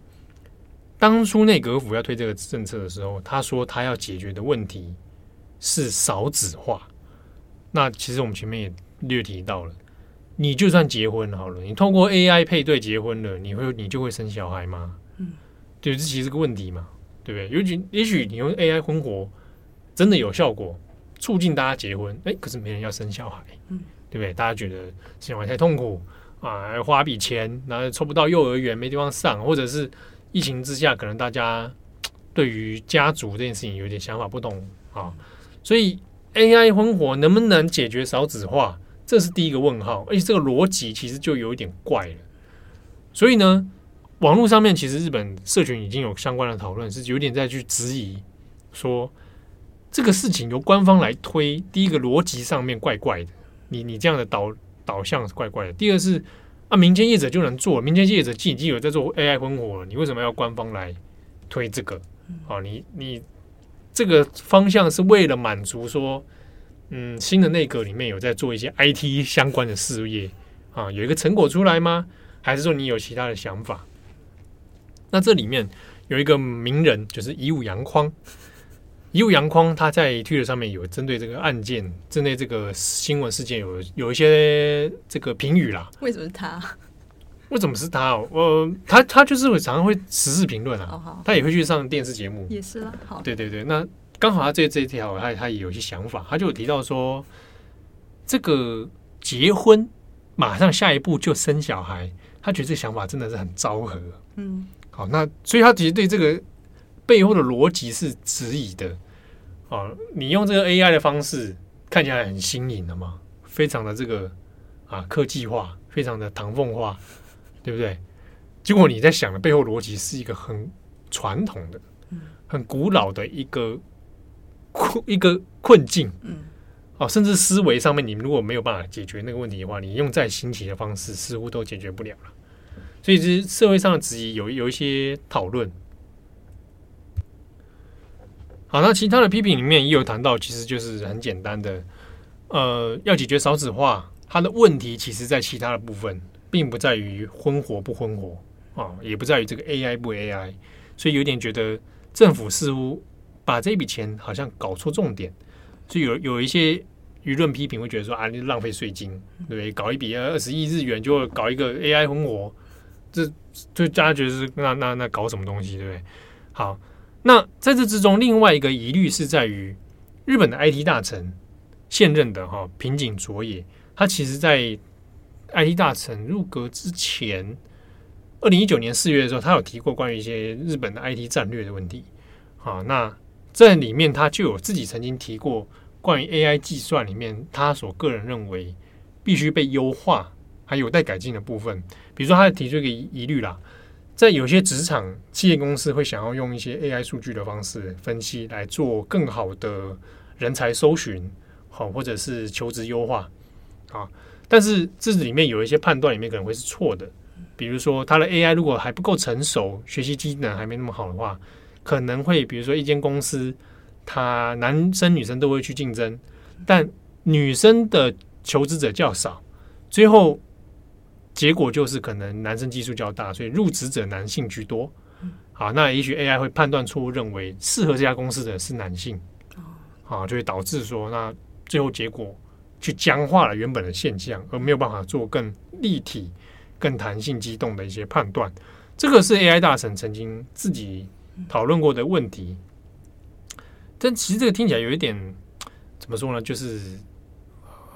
当初内阁府要推这个政策的时候，他说他要解决的问题是少子化。那其实我们前面也略提到了，你就算结婚好了，你通过 AI 配对结婚了，你会你就会生小孩吗？嗯对，这其实是个问题嘛，对不对？尤其也许你用 AI 婚活真的有效果，促进大家结婚，哎，可是没人要生小孩，嗯，对不对？大家觉得生小孩太痛苦啊，花笔钱，然后凑不到幼儿园，没地方上，或者是疫情之下，可能大家 对于家族这件事情有点想法不同啊，所以 AI 婚活能不能解决少子化，这是第一个问号，而且这个逻辑其实就有一点怪了。所以呢，网络上面其实日本社群已经有相关的讨论，是有点在去质疑说这个事情由官方来推，第一个逻辑上面怪怪的，你你这样的导导向是怪怪的。第二是啊，民间业者就能做，民间业者既已经有在做 AI 婚火了，你为什么要官方来推这个？啊，你你这个方向是为了满足说，嗯，新的内阁里面有在做一些 IT 相关的事业啊，有一个成果出来吗？还是说你有其他的想法？那这里面有一个名人，就是以武扬匡。乙武洋匡他在 Twitter 上面有针对这个案件，针对这个新闻事件有有一些这个评语啦。为什么是他？为什么是他？呃，他他就是会常常会时事评论啊。哦、他也会去上电视节目。也是啦。好，对对对。那刚好他这这一条，他他也有一些想法，他就有提到说，这个结婚马上下一步就生小孩。他觉得这想法真的是很昭和，嗯，好，那所以他其实对这个背后的逻辑是质疑的，啊，你用这个 AI 的方式看起来很新颖的嘛，非常的这个啊科技化，非常的唐凤化，对不对？结果你在想的背后逻辑是一个很传统的、很古老的一个困一个困境，嗯。哦，甚至思维上面，你如果没有办法解决那个问题的话，你用再新奇的方式，似乎都解决不了了。所以，其实社会上的质疑有有一些讨论。好，那其他的批评里面也有谈到，其实就是很简单的，呃，要解决少子化，它的问题其实在其他的部分，并不在于婚活不婚活啊，也不在于这个 AI 不 AI，所以有点觉得政府似乎把这笔钱好像搞错重点。就有有一些舆论批评会觉得说啊，你浪费税金，对不对？搞一笔二十亿日元就搞一个 AI 婚活，这就大家觉得是那那那搞什么东西，对不对？好，那在这之中，另外一个疑虑是在于日本的 IT 大臣现任的哈平井卓也，他其实在 IT 大臣入阁之前，二零一九年四月的时候，他有提过关于一些日本的 IT 战略的问题。好，那。在里面，他就有自己曾经提过关于 AI 计算里面，他所个人认为必须被优化，还有待改进的部分。比如说，他提出一个疑虑啦，在有些职场企业公司会想要用一些 AI 数据的方式分析来做更好的人才搜寻，好，或者是求职优化啊。但是这里面有一些判断里面可能会是错的，比如说，他的 AI 如果还不够成熟，学习机能还没那么好的话。可能会，比如说一间公司，他男生女生都会去竞争，但女生的求职者较少，最后结果就是可能男生基数较大，所以入职者男性居多。好，那也许 AI 会判断错误，认为适合这家公司的是男性，啊，就会导致说，那最后结果去僵化了原本的现象，而没有办法做更立体、更弹性、机动的一些判断。这个是 AI 大神曾经自己。讨论过的问题，但其实这个听起来有一点怎么说呢？就是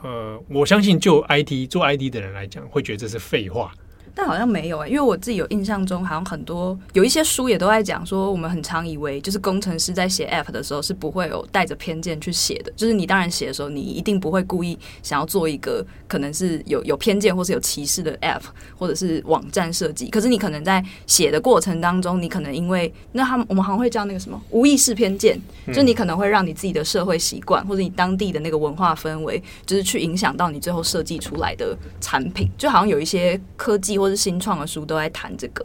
呃，我相信就 IT 做 IT 的人来讲，会觉得这是废话。但好像没有哎、欸，因为我自己有印象中，好像很多有一些书也都在讲说，我们很常以为就是工程师在写 App 的时候是不会有带着偏见去写的，就是你当然写的时候，你一定不会故意想要做一个可能是有有偏见或是有歧视的 App 或者是网站设计。可是你可能在写的过程当中，你可能因为那他们我们好像会叫那个什么无意识偏见，就你可能会让你自己的社会习惯或者你当地的那个文化氛围，就是去影响到你最后设计出来的产品，就好像有一些科技或是新创的书都在谈这个，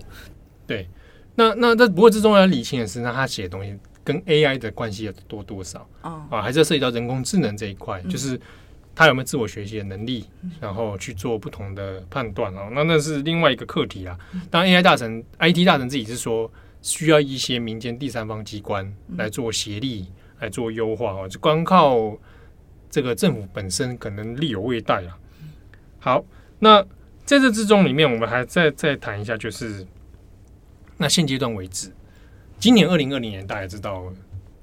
对，那那这不过之中要理清的是，那他写的东西跟 AI 的关系有多多少？哦、啊，还是要涉及到人工智能这一块，嗯、就是他有没有自我学习的能力，嗯、然后去做不同的判断哦。那那是另外一个课题啊。当然，AI 大神、IT 大神自己是说，需要一些民间第三方机关来做协力，嗯、来做优化哦。就光靠这个政府本身，可能力有未逮啊。好，那。在这之中里面，我们还再再谈一下，就是那现阶段为止，今年二零二零年大家知道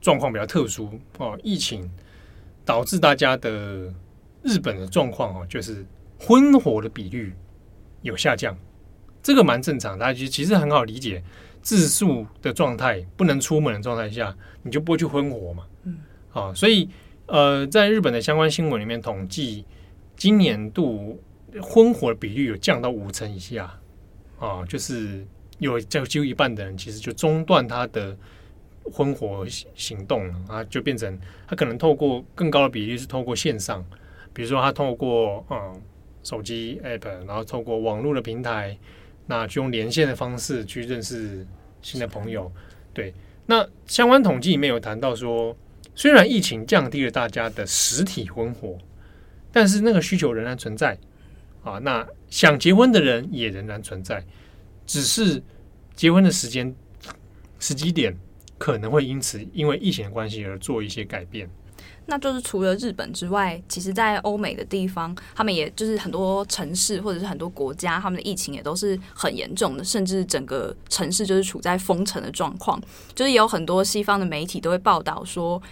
状况比较特殊哦，疫情导致大家的日本的状况哦，就是婚活的比率有下降，这个蛮正常，大家其实其实很好理解，自述的状态不能出门的状态下，你就不会去婚活嘛，嗯，啊，所以呃，在日本的相关新闻里面统计，今年度婚活的比率有降到五成以下。啊，就是有就几乎一半的人，其实就中断他的婚活行动了啊，就变成他可能透过更高的比例是透过线上，比如说他透过嗯手机 app，然后透过网络的平台，那就用连线的方式去认识新的朋友。对，那相关统计里面有谈到说，虽然疫情降低了大家的实体婚活，但是那个需求仍然存在。啊，那想结婚的人也仍然存在，只是结婚的时间时机点可能会因此因为疫情的关系而做一些改变。那就是除了日本之外，其实，在欧美的地方，他们也就是很多城市或者是很多国家，他们的疫情也都是很严重的，甚至整个城市就是处在封城的状况。就是有很多西方的媒体都会报道说，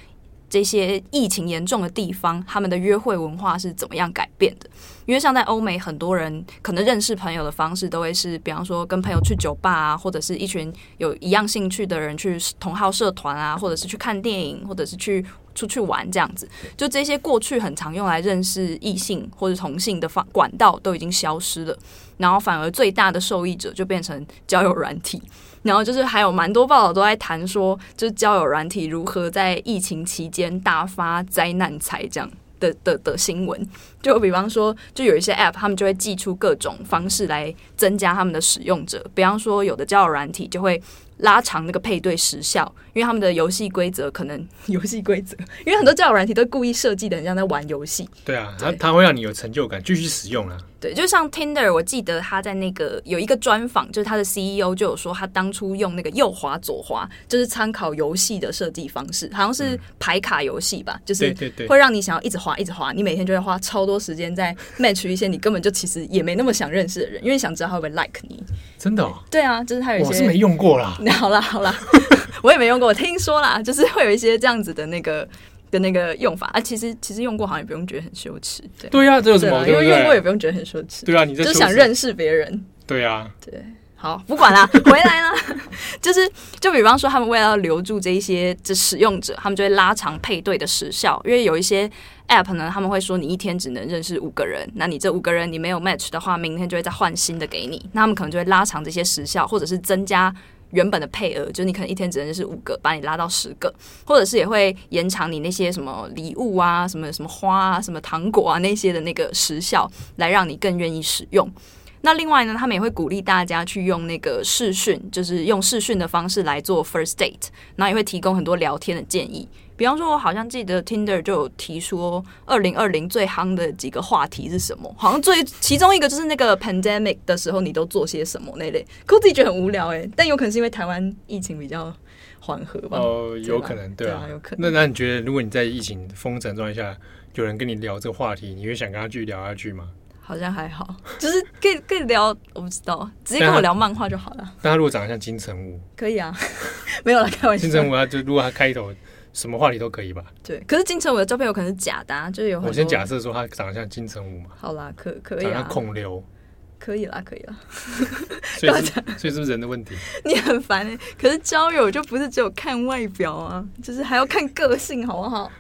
这些疫情严重的地方，他们的约会文化是怎么样改变的。因为像在欧美，很多人可能认识朋友的方式都会是，比方说跟朋友去酒吧啊，或者是一群有一样兴趣的人去同好社团啊，或者是去看电影，或者是去出去玩这样子。就这些过去很常用来认识异性或者同性的方管道都已经消失了，然后反而最大的受益者就变成交友软体。然后就是还有蛮多报道都在谈说，就是交友软体如何在疫情期间大发灾难财这样。的的的新闻，就比方说，就有一些 App，他们就会寄出各种方式来增加他们的使用者。比方说，有的交友软体就会拉长那个配对时效，因为他们的游戏规则可能 游戏规则，因为很多交友软体都故意设计的很像在玩游戏。对啊，它它会让你有成就感，继续使用啊。对，就像 Tinder，我记得他在那个有一个专访，就是他的 CEO 就有说，他当初用那个右滑左滑，就是参考游戏的设计方式，好像是排卡游戏吧，嗯、就是会让你想要一直滑一直滑，你每天就会花超多时间在 match 一些你根本就其实也没那么想认识的人，因为想知道他会不会 like 你。真的、哦？对啊，就是他有一些我是没用过啦。好啦好啦，我也没用过，我听说啦，就是会有一些这样子的那个。的那个用法啊，其实其实用过好像也不用觉得很羞耻，对对呀、啊，这有什么？因为用过也不用觉得很羞耻，对啊，你就想认识别人，对啊，对，好，不管啦，回来啦，就是就比方说，他们为了要留住这一些这使用者，他们就会拉长配对的时效，因为有一些 app 呢，他们会说你一天只能认识五个人，那你这五个人你没有 match 的话，明天就会再换新的给你，那他们可能就会拉长这些时效，或者是增加。原本的配额就是你可能一天只能是五个，把你拉到十个，或者是也会延长你那些什么礼物啊、什么什么花啊、什么糖果啊那些的那个时效，来让你更愿意使用。那另外呢，他们也会鼓励大家去用那个视讯，就是用视讯的方式来做 first date，然后也会提供很多聊天的建议。比方说，我好像记得 Tinder 就有提说，二零二零最夯的几个话题是什么？好像最其中一个就是那个 pandemic 的时候，你都做些什么那类。可我自己觉得很无聊哎、欸，但有可能是因为台湾疫情比较缓和吧？哦、呃，有可能，对啊，对啊，有可能。那那你觉得，如果你在疫情封城状态下，有人跟你聊这个话题，你会想跟他继续聊下去吗？好像还好，就是可以可以聊，我不知道，直接跟我聊漫画就好了。但他如果长得像金城武，可以啊，没有了，开玩笑。金城武他就如果他开头。什么话题都可以吧？对，可是金城武的照片有可能是假的，啊，就是有。我先假设说他长得像金城武嘛。好啦，可可以啊。像孔刘。可以啦，可以啦。所以是，所以是不是人的问题？你很烦哎、欸。可是交友就不是只有看外表啊，就是还要看个性，好不好？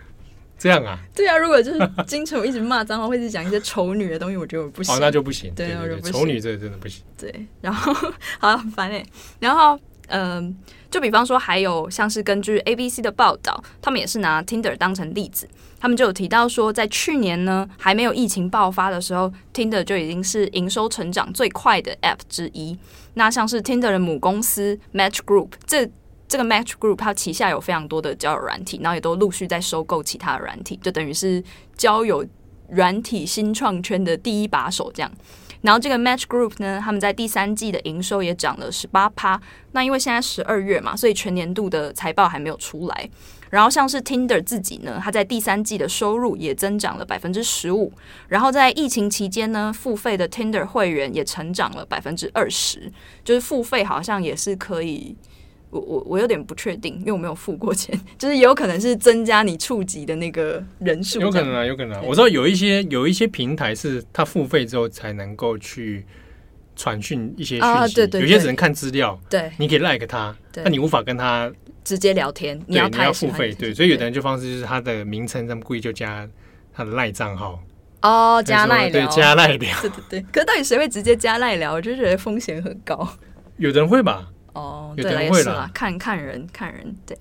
这样啊？对啊，如果就是金城武一直骂脏话，或者讲一些丑女的东西，我觉得我不行。哦，那就不行。对，对，对，丑女这个真的不行。对，然后 好很烦哎、欸，然后。嗯，就比方说，还有像是根据 ABC 的报道，他们也是拿 Tinder 当成例子，他们就有提到说，在去年呢，还没有疫情爆发的时候，Tinder 就已经是营收成长最快的 App 之一。那像是 Tinder 的母公司 Match Group，这这个 Match Group 它旗下有非常多的交友软体，然后也都陆续在收购其他的软体，就等于是交友软体新创圈的第一把手这样。然后这个 Match Group 呢，他们在第三季的营收也涨了十八趴。那因为现在十二月嘛，所以全年度的财报还没有出来。然后像是 Tinder 自己呢，它在第三季的收入也增长了百分之十五。然后在疫情期间呢，付费的 Tinder 会员也成长了百分之二十，就是付费好像也是可以我我我有点不确定，因为我没有付过钱，就是也有可能是增加你触及的那个人数。有可能啊，有可能啊。我知道有一些有一些平台是它付费之后才能够去传讯一些讯息，啊、对对对，有些只能看资料。对，你可以 like 他，那你无法跟他直接聊天，你要他你要付费。对，所以有的人就方式就是他的名称，他们故意就加他的赖账号。哦，加赖聊，对，加赖聊，对对对。可是到底谁会直接加赖聊？我就觉得风险很高。有人会吧？哦，对了，也是啦，看看人，看人。对，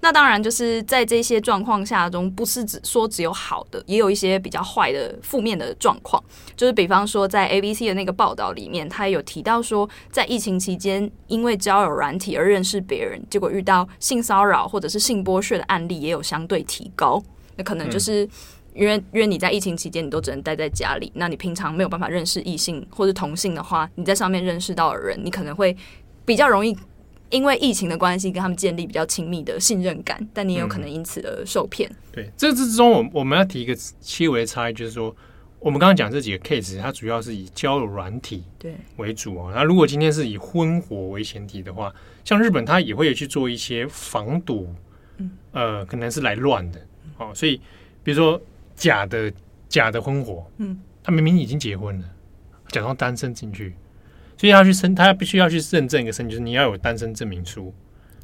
那当然就是在这些状况下中，不是只说只有好的，也有一些比较坏的、负面的状况。就是比方说，在 ABC 的那个报道里面，他有提到说，在疫情期间，因为交友软体而认识别人，结果遇到性骚扰或者是性剥削的案例也有相对提高。那可能就是因为、嗯、因为你在疫情期间，你都只能待在家里，那你平常没有办法认识异性或者同性的话，你在上面认识到的人，你可能会。比较容易因为疫情的关系跟他们建立比较亲密的信任感，但你也有可能因此而受骗。嗯。对，这之中我我们要提一个细微的差异，就是说我们刚刚讲这几个 case，它主要是以交友软体对为主啊。那如果今天是以婚活为前提的话，像日本它也会有去做一些防堵，嗯，呃，可能是来乱的哦。所以比如说假的假的婚活，嗯，他明明已经结婚了，假装单身进去。所以要去申，他必须要去认证一个身，就是你要有单身证明书。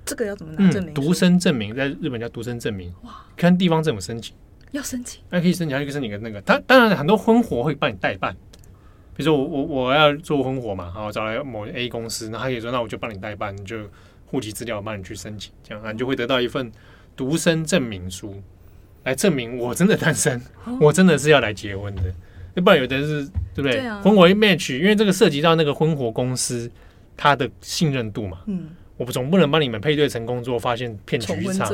这个要怎么拿证明？独生证明在日本叫独生证明。哇！看地方政府申请。要申请？那可以申请，还可以申请个那个。他当然很多婚活会帮你代办。比如说我我我要做婚活嘛，然后找来某 A 公司，那他可以说那我就帮你代办，你就户籍资料帮你去申请，这样啊，你就会得到一份独生证明书，来证明我真的单身，我真的是要来结婚的。不然有的是对不对？对啊、婚活一 match，因为这个涉及到那个婚活公司他的信任度嘛。嗯，我总不能帮你们配对成功之后发现骗局一场。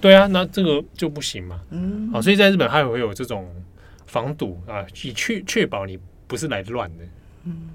对啊，那这个就不行嘛。嗯，好，所以在日本还会有这种防堵啊，以确确保你不是来乱的。嗯。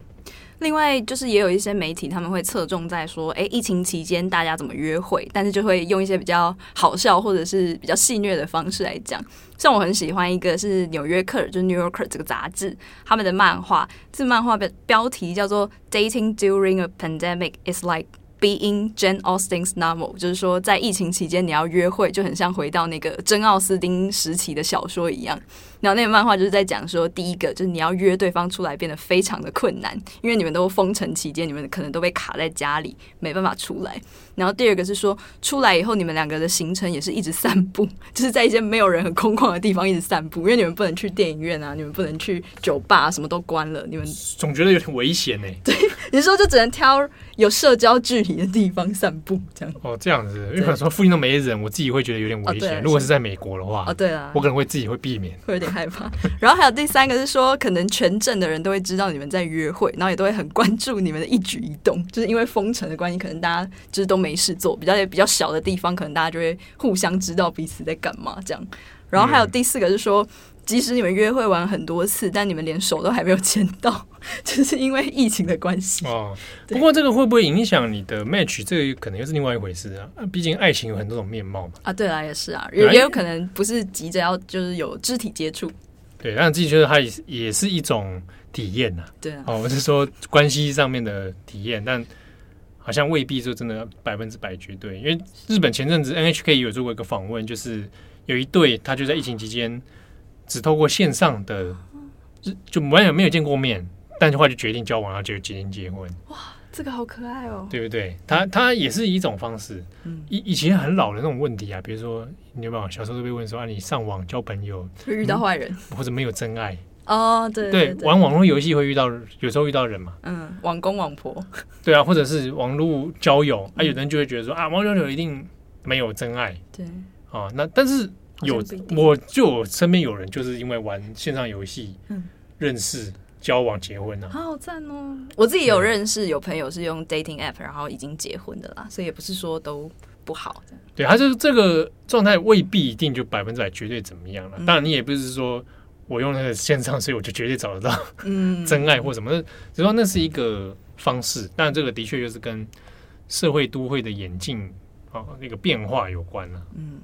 另外，就是也有一些媒体他们会侧重在说，哎，疫情期间大家怎么约会，但是就会用一些比较好笑或者是比较戏谑的方式来讲。像我很喜欢一个是《纽约客》，就是《New Yorker》这个杂志，他们的漫画，这漫画的标题叫做《Dating During a Pandemic is like being Jane Austen's novel》，就是说在疫情期间你要约会，就很像回到那个真奥斯汀时期的小说一样。然后那个漫画就是在讲说，第一个就是你要约对方出来变得非常的困难，因为你们都封城期间，你们可能都被卡在家里，没办法出来。然后第二个是说，出来以后你们两个的行程也是一直散步，就是在一些没有人、很空旷的地方一直散步，因为你们不能去电影院啊，你们不能去酒吧，什么都关了。你们总觉得有点危险呢。对，你说就只能挑有社交距离的地方散步，这样。哦，这样子，因为有时候附近都没人，我自己会觉得有点危险。哦、如果是在美国的话，哦，对啊，我可能会自己会避免，会有点。害怕，然后还有第三个是说，可能全镇的人都会知道你们在约会，然后也都会很关注你们的一举一动，就是因为封城的关系，可能大家就是都没事做，比较比较小的地方，可能大家就会互相知道彼此在干嘛这样。然后还有第四个是说，即使你们约会完很多次，但你们连手都还没有牵到，就是因为疫情的关系。哦，不过这个会不会影响你的 match？这个可能又是另外一回事啊。毕竟爱情有很多种面貌嘛。啊，对啊，也是啊，也也有可能不是急着要就是有肢体接触。对，但自己觉得它也是也是一种体验呐。对啊，哦，我是说关系上面的体验，但好像未必就真的百分之百绝对。因为日本前阵子 NHK 有做过一个访问，就是有一对他就在疫情期间。只透过线上的，就完全没有见过面，但是后来就决定交往，然后就决定结婚。哇，这个好可爱哦，对不对？他他也是一种方式。嗯，以以前很老的那种问题啊，比如说你有没有小时候都被问说啊，你上网交朋友会遇到坏人，或者没有真爱？哦，对对，玩网络游戏会遇到，有时候遇到人嘛。嗯，网公网婆。对啊，或者是网络交友，啊，有人就会觉得说啊，网络交友一定没有真爱。对，啊，那但是。有，我就我身边有人就是因为玩线上游戏，嗯，认识、交往、结婚啊，好好赞哦！我自己有认识有朋友是用 dating app，然后已经结婚的啦，所以也不是说都不好。对，他就是这个状态未必一定就百分之百绝对怎么样了。嗯、当然，你也不是说我用那个线上，所以我就绝对找得到嗯 真爱或什么，只是说那是一个方式。但这个的确就是跟社会都会的演进。啊那个变化有关了、啊。嗯。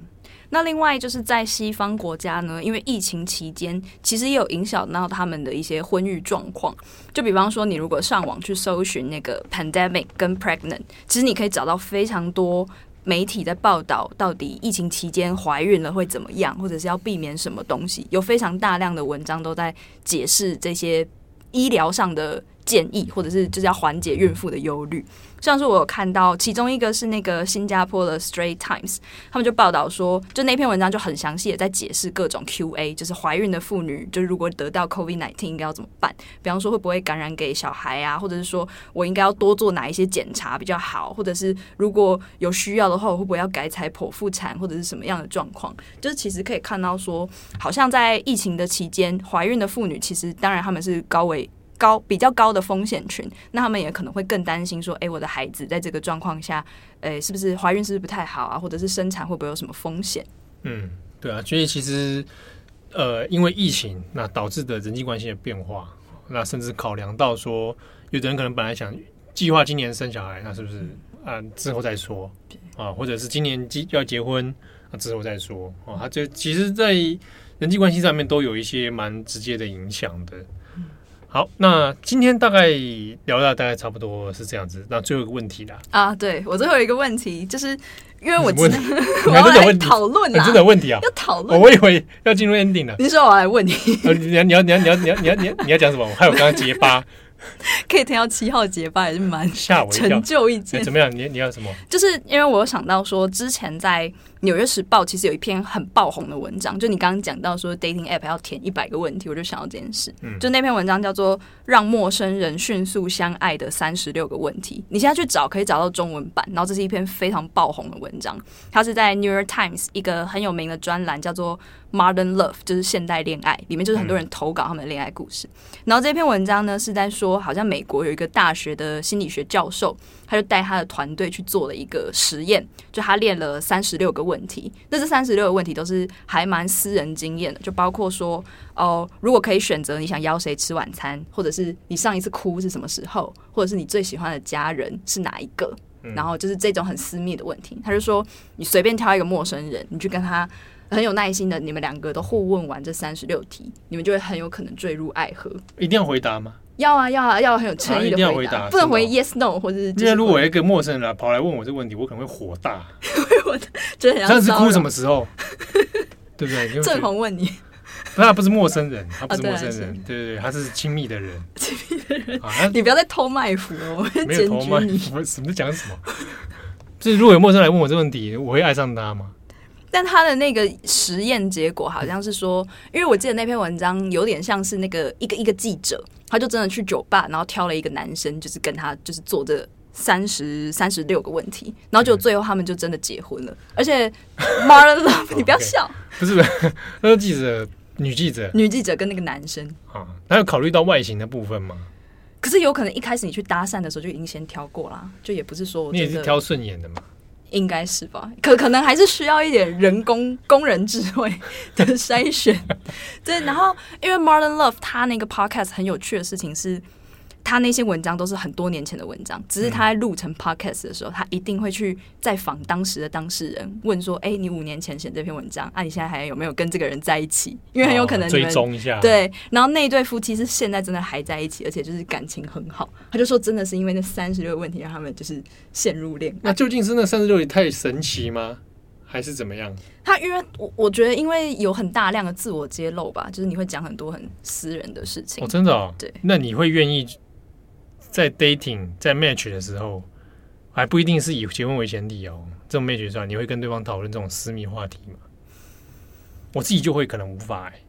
那另外就是在西方国家呢，因为疫情期间，其实也有影响到他们的一些婚育状况。就比方说，你如果上网去搜寻那个 pandemic 跟 pregnant，其实你可以找到非常多媒体在报道，到底疫情期间怀孕了会怎么样，或者是要避免什么东西。有非常大量的文章都在解释这些医疗上的建议，或者是就是要缓解孕妇的忧虑。像是我有看到，其中一个是那个新加坡的 Straight Times，他们就报道说，就那篇文章就很详细的在解释各种 QA，就是怀孕的妇女，就如果得到 COVID-19 应该要怎么办？比方说会不会感染给小孩啊，或者是说我应该要多做哪一些检查比较好，或者是如果有需要的话，我会不会要改采剖腹产，或者是什么样的状况？就是其实可以看到说，好像在疫情的期间，怀孕的妇女其实当然他们是高危。高比较高的风险群，那他们也可能会更担心说，哎、欸，我的孩子在这个状况下，哎、欸，是不是怀孕是不是不太好啊？或者是生产会不会有什么风险？嗯，对啊，所以其实，呃，因为疫情那导致的人际关系的变化，那甚至考量到说，有的人可能本来想计划今年生小孩，那是不是啊、呃、之后再说啊？或者是今年要结婚，那之后再说啊？他就其实，在人际关系上面都有一些蛮直接的影响的。好，那今天大概聊到大概差不多是这样子。那最后一个问题啦，啊，对我最后一个问题，就是因为我 真的我要来讨论啊，真的有问题啊，要讨论。我以为要进入 ending 了。你说我要来问你，你要你要你要你要你要你要你要你要讲什么？我还有刚刚结巴，可以听到七号结巴也是蛮吓我成就一件。怎么样？你你要什么？就是因为我有想到说之前在。《纽约时报》其实有一篇很爆红的文章，就你刚刚讲到说 dating app 要填一百个问题，我就想到这件事。嗯就那篇文章叫做《让陌生人迅速相爱的三十六个问题》，你现在去找可以找到中文版。然后这是一篇非常爆红的文章，它是在《New York Times》一个很有名的专栏，叫做 Modern Love，就是现代恋爱，里面就是很多人投稿他们的恋爱故事。然后这篇文章呢是在说，好像美国有一个大学的心理学教授，他就带他的团队去做了一个实验，就他练了三十六个问题。那这三十六个问题都是还蛮私人经验的，就包括说，哦，如果可以选择，你想邀谁吃晚餐，或者是你上一次哭是什么时候，或者是你最喜欢的家人是哪一个，然后就是这种很私密的问题。他就说，你随便挑一个陌生人，你去跟他很有耐心的，你们两个都互问完这三十六题，你们就会很有可能坠入爱河。一定要回答吗？要啊要啊要很有诚意的回答，啊、一定要回答，不能回 yes no 或者是。今天如果有一个陌生人来跑来问我这个问题，我可能会火大。我觉得很像。上次哭什么时候？对不对？正红问你，不，他不是陌生人，他不是陌生人，啊、对对对，他是亲密的人。亲密的人，啊、你不要再偷麦腐了，我会检举你。我什么讲什么？就是如果有陌生人来问我这个问题，我会爱上他吗？但他的那个实验结果好像是说，因为我记得那篇文章有点像是那个一个一个记者，他就真的去酒吧，然后挑了一个男生，就是跟他就是做这三十三十六个问题，然后就最后他们就真的结婚了。而且 Modern Love，你不要笑，不是 不是，那个记者女记者，女记者跟那个男生啊，他有考虑到外形的部分吗？可是有可能一开始你去搭讪的时候就已经先挑过啦，就也不是说我你也是挑顺眼的嘛。应该是吧，可可能还是需要一点人工工人智慧 的筛选。对，然后因为 Marlon Love 他那个 podcast 很有趣的事情是。他那些文章都是很多年前的文章，只是他在录成 podcast 的时候，他一定会去再访当时的当事人，问说：“哎，你五年前写这篇文章，啊，你现在还有没有跟这个人在一起？因为很有可能你们追踪一下。”对，然后那一对夫妻是现在真的还在一起，而且就是感情很好。他就说：“真的是因为那三十六个问题让他们就是陷入恋爱。”那究竟是那三十六也太神奇吗？还是怎么样？他因为我我觉得，因为有很大量的自我揭露吧，就是你会讲很多很私人的事情。哦，真的哦。对，那你会愿意？在 dating 在 match 的时候，还不一定是以结婚为前提哦。这种 match 上，你会跟对方讨论这种私密话题吗？我自己就会可能无法哎。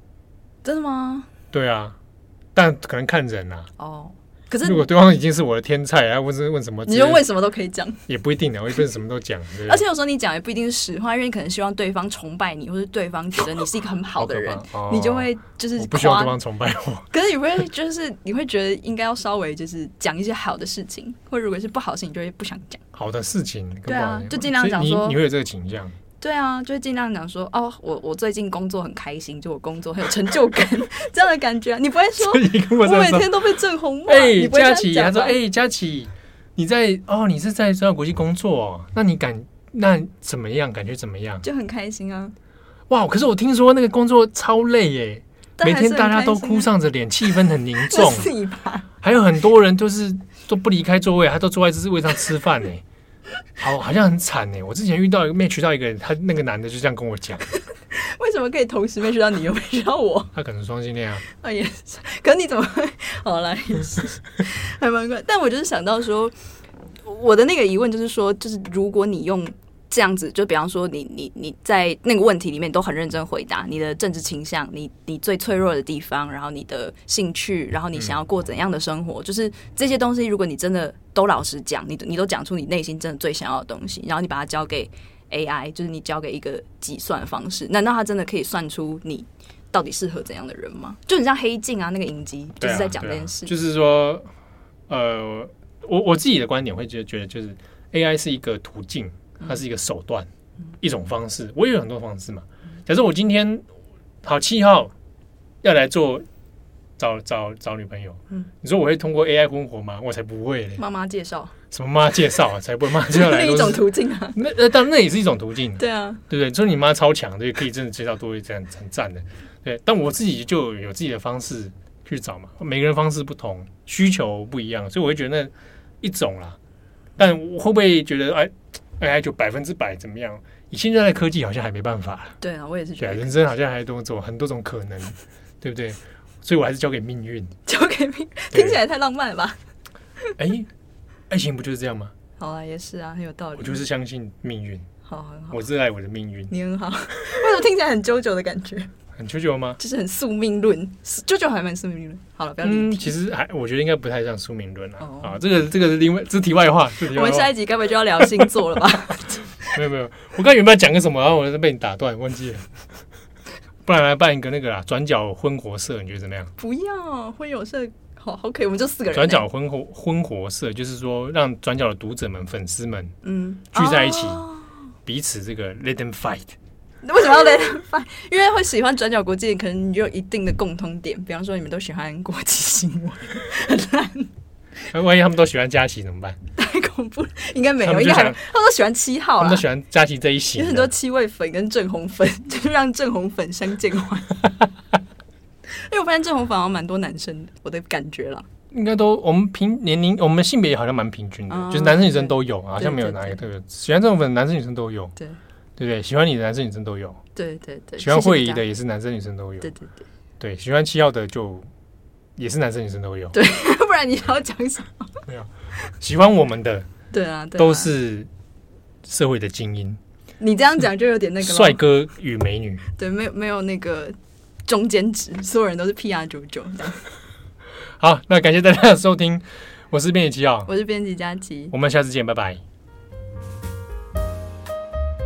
真的吗？对啊，但可能看人啊。哦。可是，如果对方已经是我的天菜，然后问问什么，你就问什么都可以讲，也不一定的，我一般什么都讲。而且有时候你讲也不一定是实话，因为你可能希望对方崇拜你，或者对方觉得你是一个很好的人，哦、你就会就是不希望对方崇拜我。可是你会就是你会觉得应该要稍微就是讲一些好的事情，或者如果是不好的事情，你就会不想讲好的事情。对啊，就尽量讲说你，你会有这个倾向。对啊，就尽量讲说哦，我我最近工作很开心，就我工作很有成就感 这样的感觉啊。你不会说，我每天都被震红骂。哎，佳琪，他说，哎，佳琪，你在哦，你是在中央国际工作哦，那你感那怎么样？感觉怎么样？就很开心啊！哇！可是我听说那个工作超累耶，啊、每天大家都哭丧着脸，气氛很凝重。还有很多人就是都不离开座位，他都坐在这位上吃饭呢。好，好像很惨呢。我之前遇到一个 match 到一个人，他那个男的就这样跟我讲。为什么可以同时 match 到你又 match 到我？他可能双性恋啊。啊 也是，可是你怎么会？好啦，也是，还蛮怪。但我就是想到说，我的那个疑问就是说，就是如果你用。这样子，就比方说你，你你你在那个问题里面都很认真回答你的政治倾向，你你最脆弱的地方，然后你的兴趣，然后你想要过怎样的生活，嗯、就是这些东西，如果你真的都老实讲，你你都讲出你内心真的最想要的东西，然后你把它交给 AI，就是你交给一个计算方式，难道它真的可以算出你到底适合怎样的人吗？就很像黑镜啊，那个影集就是在讲这件事，啊啊。就是说，呃，我我自己的观点会觉得，觉得就是 AI 是一个途径。它是一个手段，一种方式。我也有很多方式嘛。假设我今天好七号要来做找找找女朋友，嗯，你说我会通过 AI 婚活吗？我才不会嘞。妈妈介绍？什么妈妈介绍啊？才不会妈介绍来。另一种途径啊。那那当然那也是一种途径。对啊，对不对？就是你妈超强，对，可以真的介绍多一这样很赞的。对，但我自己就有自己的方式去找嘛。每个人方式不同，需求不一样，所以我会觉得那一种啦。但我会不会觉得哎？AI 就百分之百怎么样？以现在的科技好像还没办法。对啊，我也是觉得人生好像还多种很多种可能，对不对？所以我还是交给命运，交给命，听起来太浪漫了吧？哎，爱情不就是这样吗？好啊，也是啊，很有道理。我就是相信命运，好，很好。我热爱我的命运，你很好。为什么听起来很 JoJo 的感觉？很 JoJo 吗？就是很宿命论，JoJo 还蛮宿命论。好了，不要理。嗯，其实还我觉得应该不太像宿命论啊。啊，这个这个是另外，这是题外话。我们下一集该不会就要聊星座了吧？没有没有，我刚原本要讲个什么，然后我就被你打断，忘记了。不然来办一个那个啦，转角婚活社，你觉得怎么样？不要婚友社，好好可以，我们就四个人。转角婚活婚活社，就是说让转角的读者们、粉丝们，嗯，聚在一起，彼此这个 let them fight。为什么要 let them fight？因为会喜欢转角国际，可能你就有一定的共通点，比方说你们都喜欢国际新闻，很烂。那万一他们都喜欢佳琪怎么办？太恐怖了，应该没有，应该他们都喜欢七号，他们都喜欢佳琪这一型。有很多七位粉跟正红粉，就是让正红粉相见欢。因为我发现正红粉好像蛮多男生的，我的感觉了。应该都我们平年龄，我们性别也好像蛮平均的，就是男生女生都有，好像没有哪一个特别喜欢正红粉，男生女生都有。对对对，喜欢你的男生女生都有。对对对，喜欢慧仪的也是男生女生都有。对对对，对喜欢七号的就。也是男生女生都有，对，不然你要讲什么？没有，喜欢我们的，对啊，都是社会的精英。你这样讲就有点那个帅哥与美女，对，没有没有那个中间值，所有人都是 PR 九九这样。好，那感谢大家的收听，我是编辑七号，我是编辑佳琪，我们下次见，拜拜。